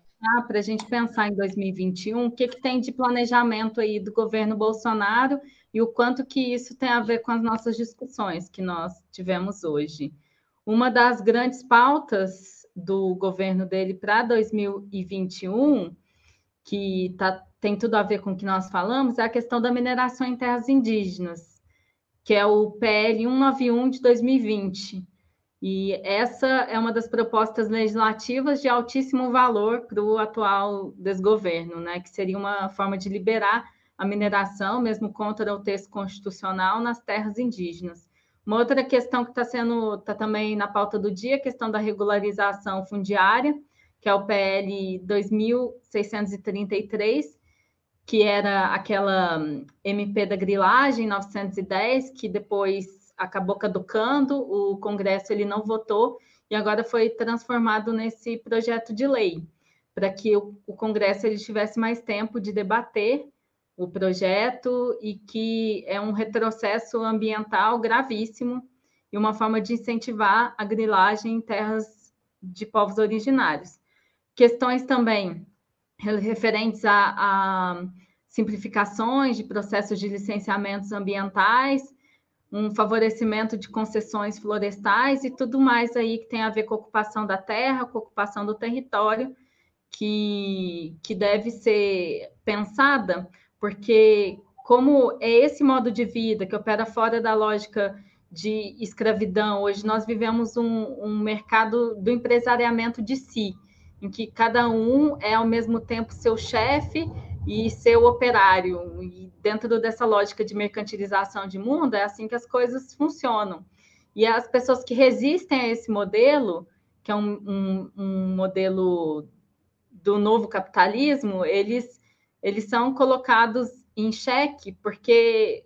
para a gente pensar em 2021 o que, que tem de planejamento aí do governo Bolsonaro e o quanto que isso tem a ver com as nossas discussões que nós tivemos hoje. Uma das grandes pautas do governo dele para 2021, que tá, tem tudo a ver com o que nós falamos, é a questão da mineração em terras indígenas, que é o PL 191 de 2020 e essa é uma das propostas legislativas de altíssimo valor para o atual desgoverno, né? que seria uma forma de liberar a mineração, mesmo contra o texto constitucional, nas terras indígenas. Uma outra questão que está sendo está também na pauta do dia, a questão da regularização fundiária, que é o PL 2633, que era aquela MP da grilagem 910, que depois acabou caducando, o Congresso ele não votou e agora foi transformado nesse projeto de lei, para que o, o Congresso ele tivesse mais tempo de debater o projeto e que é um retrocesso ambiental gravíssimo e uma forma de incentivar a grilagem em terras de povos originários. Questões também referentes a, a simplificações de processos de licenciamentos ambientais um favorecimento de concessões florestais e tudo mais aí que tem a ver com a ocupação da terra, com a ocupação do território, que, que deve ser pensada, porque como é esse modo de vida que opera fora da lógica de escravidão, hoje nós vivemos um, um mercado do empresariamento de si, em que cada um é ao mesmo tempo seu chefe e seu operário. E dentro dessa lógica de mercantilização de mundo, é assim que as coisas funcionam. E as pessoas que resistem a esse modelo, que é um, um, um modelo do novo capitalismo, eles, eles são colocados em xeque, porque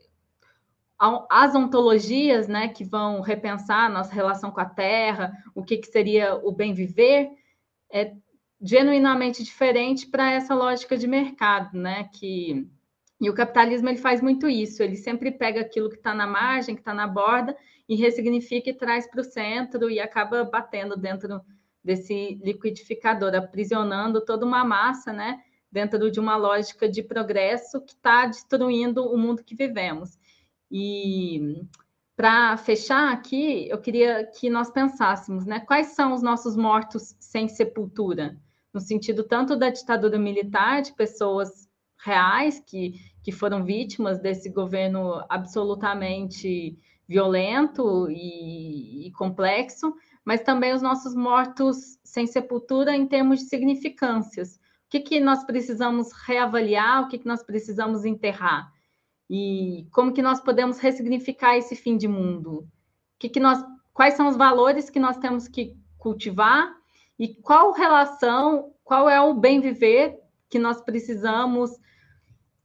as ontologias né, que vão repensar nossa relação com a terra, o que, que seria o bem viver, é, genuinamente diferente para essa lógica de mercado, né? Que e o capitalismo ele faz muito isso, ele sempre pega aquilo que está na margem, que está na borda, e ressignifica e traz para o centro e acaba batendo dentro desse liquidificador, aprisionando toda uma massa, né? Dentro de uma lógica de progresso que está destruindo o mundo que vivemos. E para fechar aqui, eu queria que nós pensássemos, né? Quais são os nossos mortos sem sepultura? No sentido tanto da ditadura militar, de pessoas reais que, que foram vítimas desse governo absolutamente violento e, e complexo, mas também os nossos mortos sem sepultura em termos de significâncias. O que, que nós precisamos reavaliar, o que, que nós precisamos enterrar? E como que nós podemos ressignificar esse fim de mundo? Que, que nós, quais são os valores que nós temos que cultivar e qual relação, qual é o bem viver que nós precisamos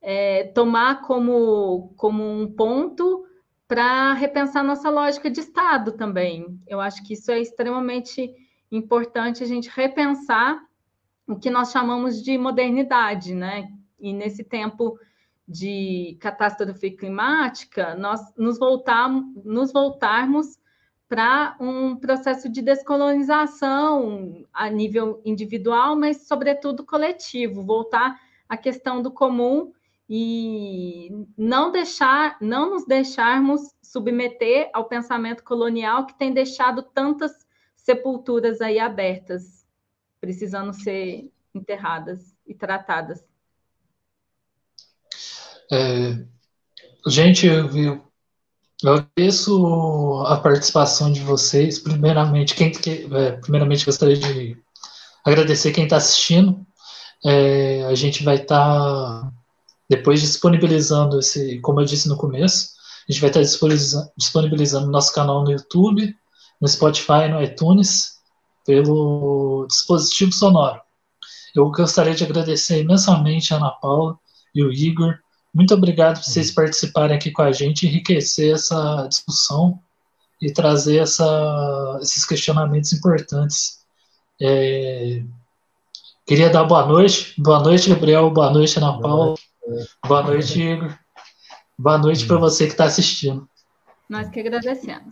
é, tomar como, como um ponto para repensar nossa lógica de Estado também. Eu acho que isso é extremamente importante a gente repensar o que nós chamamos de modernidade, né? E nesse tempo de catástrofe climática, nós nos, voltar, nos voltarmos para um processo de descolonização a nível individual, mas, sobretudo, coletivo, voltar à questão do comum e não deixar, não nos deixarmos submeter ao pensamento colonial que tem deixado tantas sepulturas aí abertas, precisando ser enterradas e tratadas. É, gente, eu vi eu agradeço a participação de vocês. Primeiramente, quem, é, primeiramente gostaria de agradecer quem está assistindo. é, a gente vai estar tá, depois disponibilizando esse, como eu disse no começo, a gente vai estar tá disponibilizando nosso canal no YouTube, no Spotify, no iTunes, pelo dispositivo sonoro. Eu gostaria de agradecer imensamente a Ana Paula e o Igor. Muito obrigado por vocês participarem aqui com a gente, enriquecer essa discussão e trazer essa, esses questionamentos importantes. É, queria dar boa noite. Boa noite, Gabriel. Boa noite, Ana Paula. Boa noite, Igor. Boa noite para você que está assistindo. Nós que agradecemos.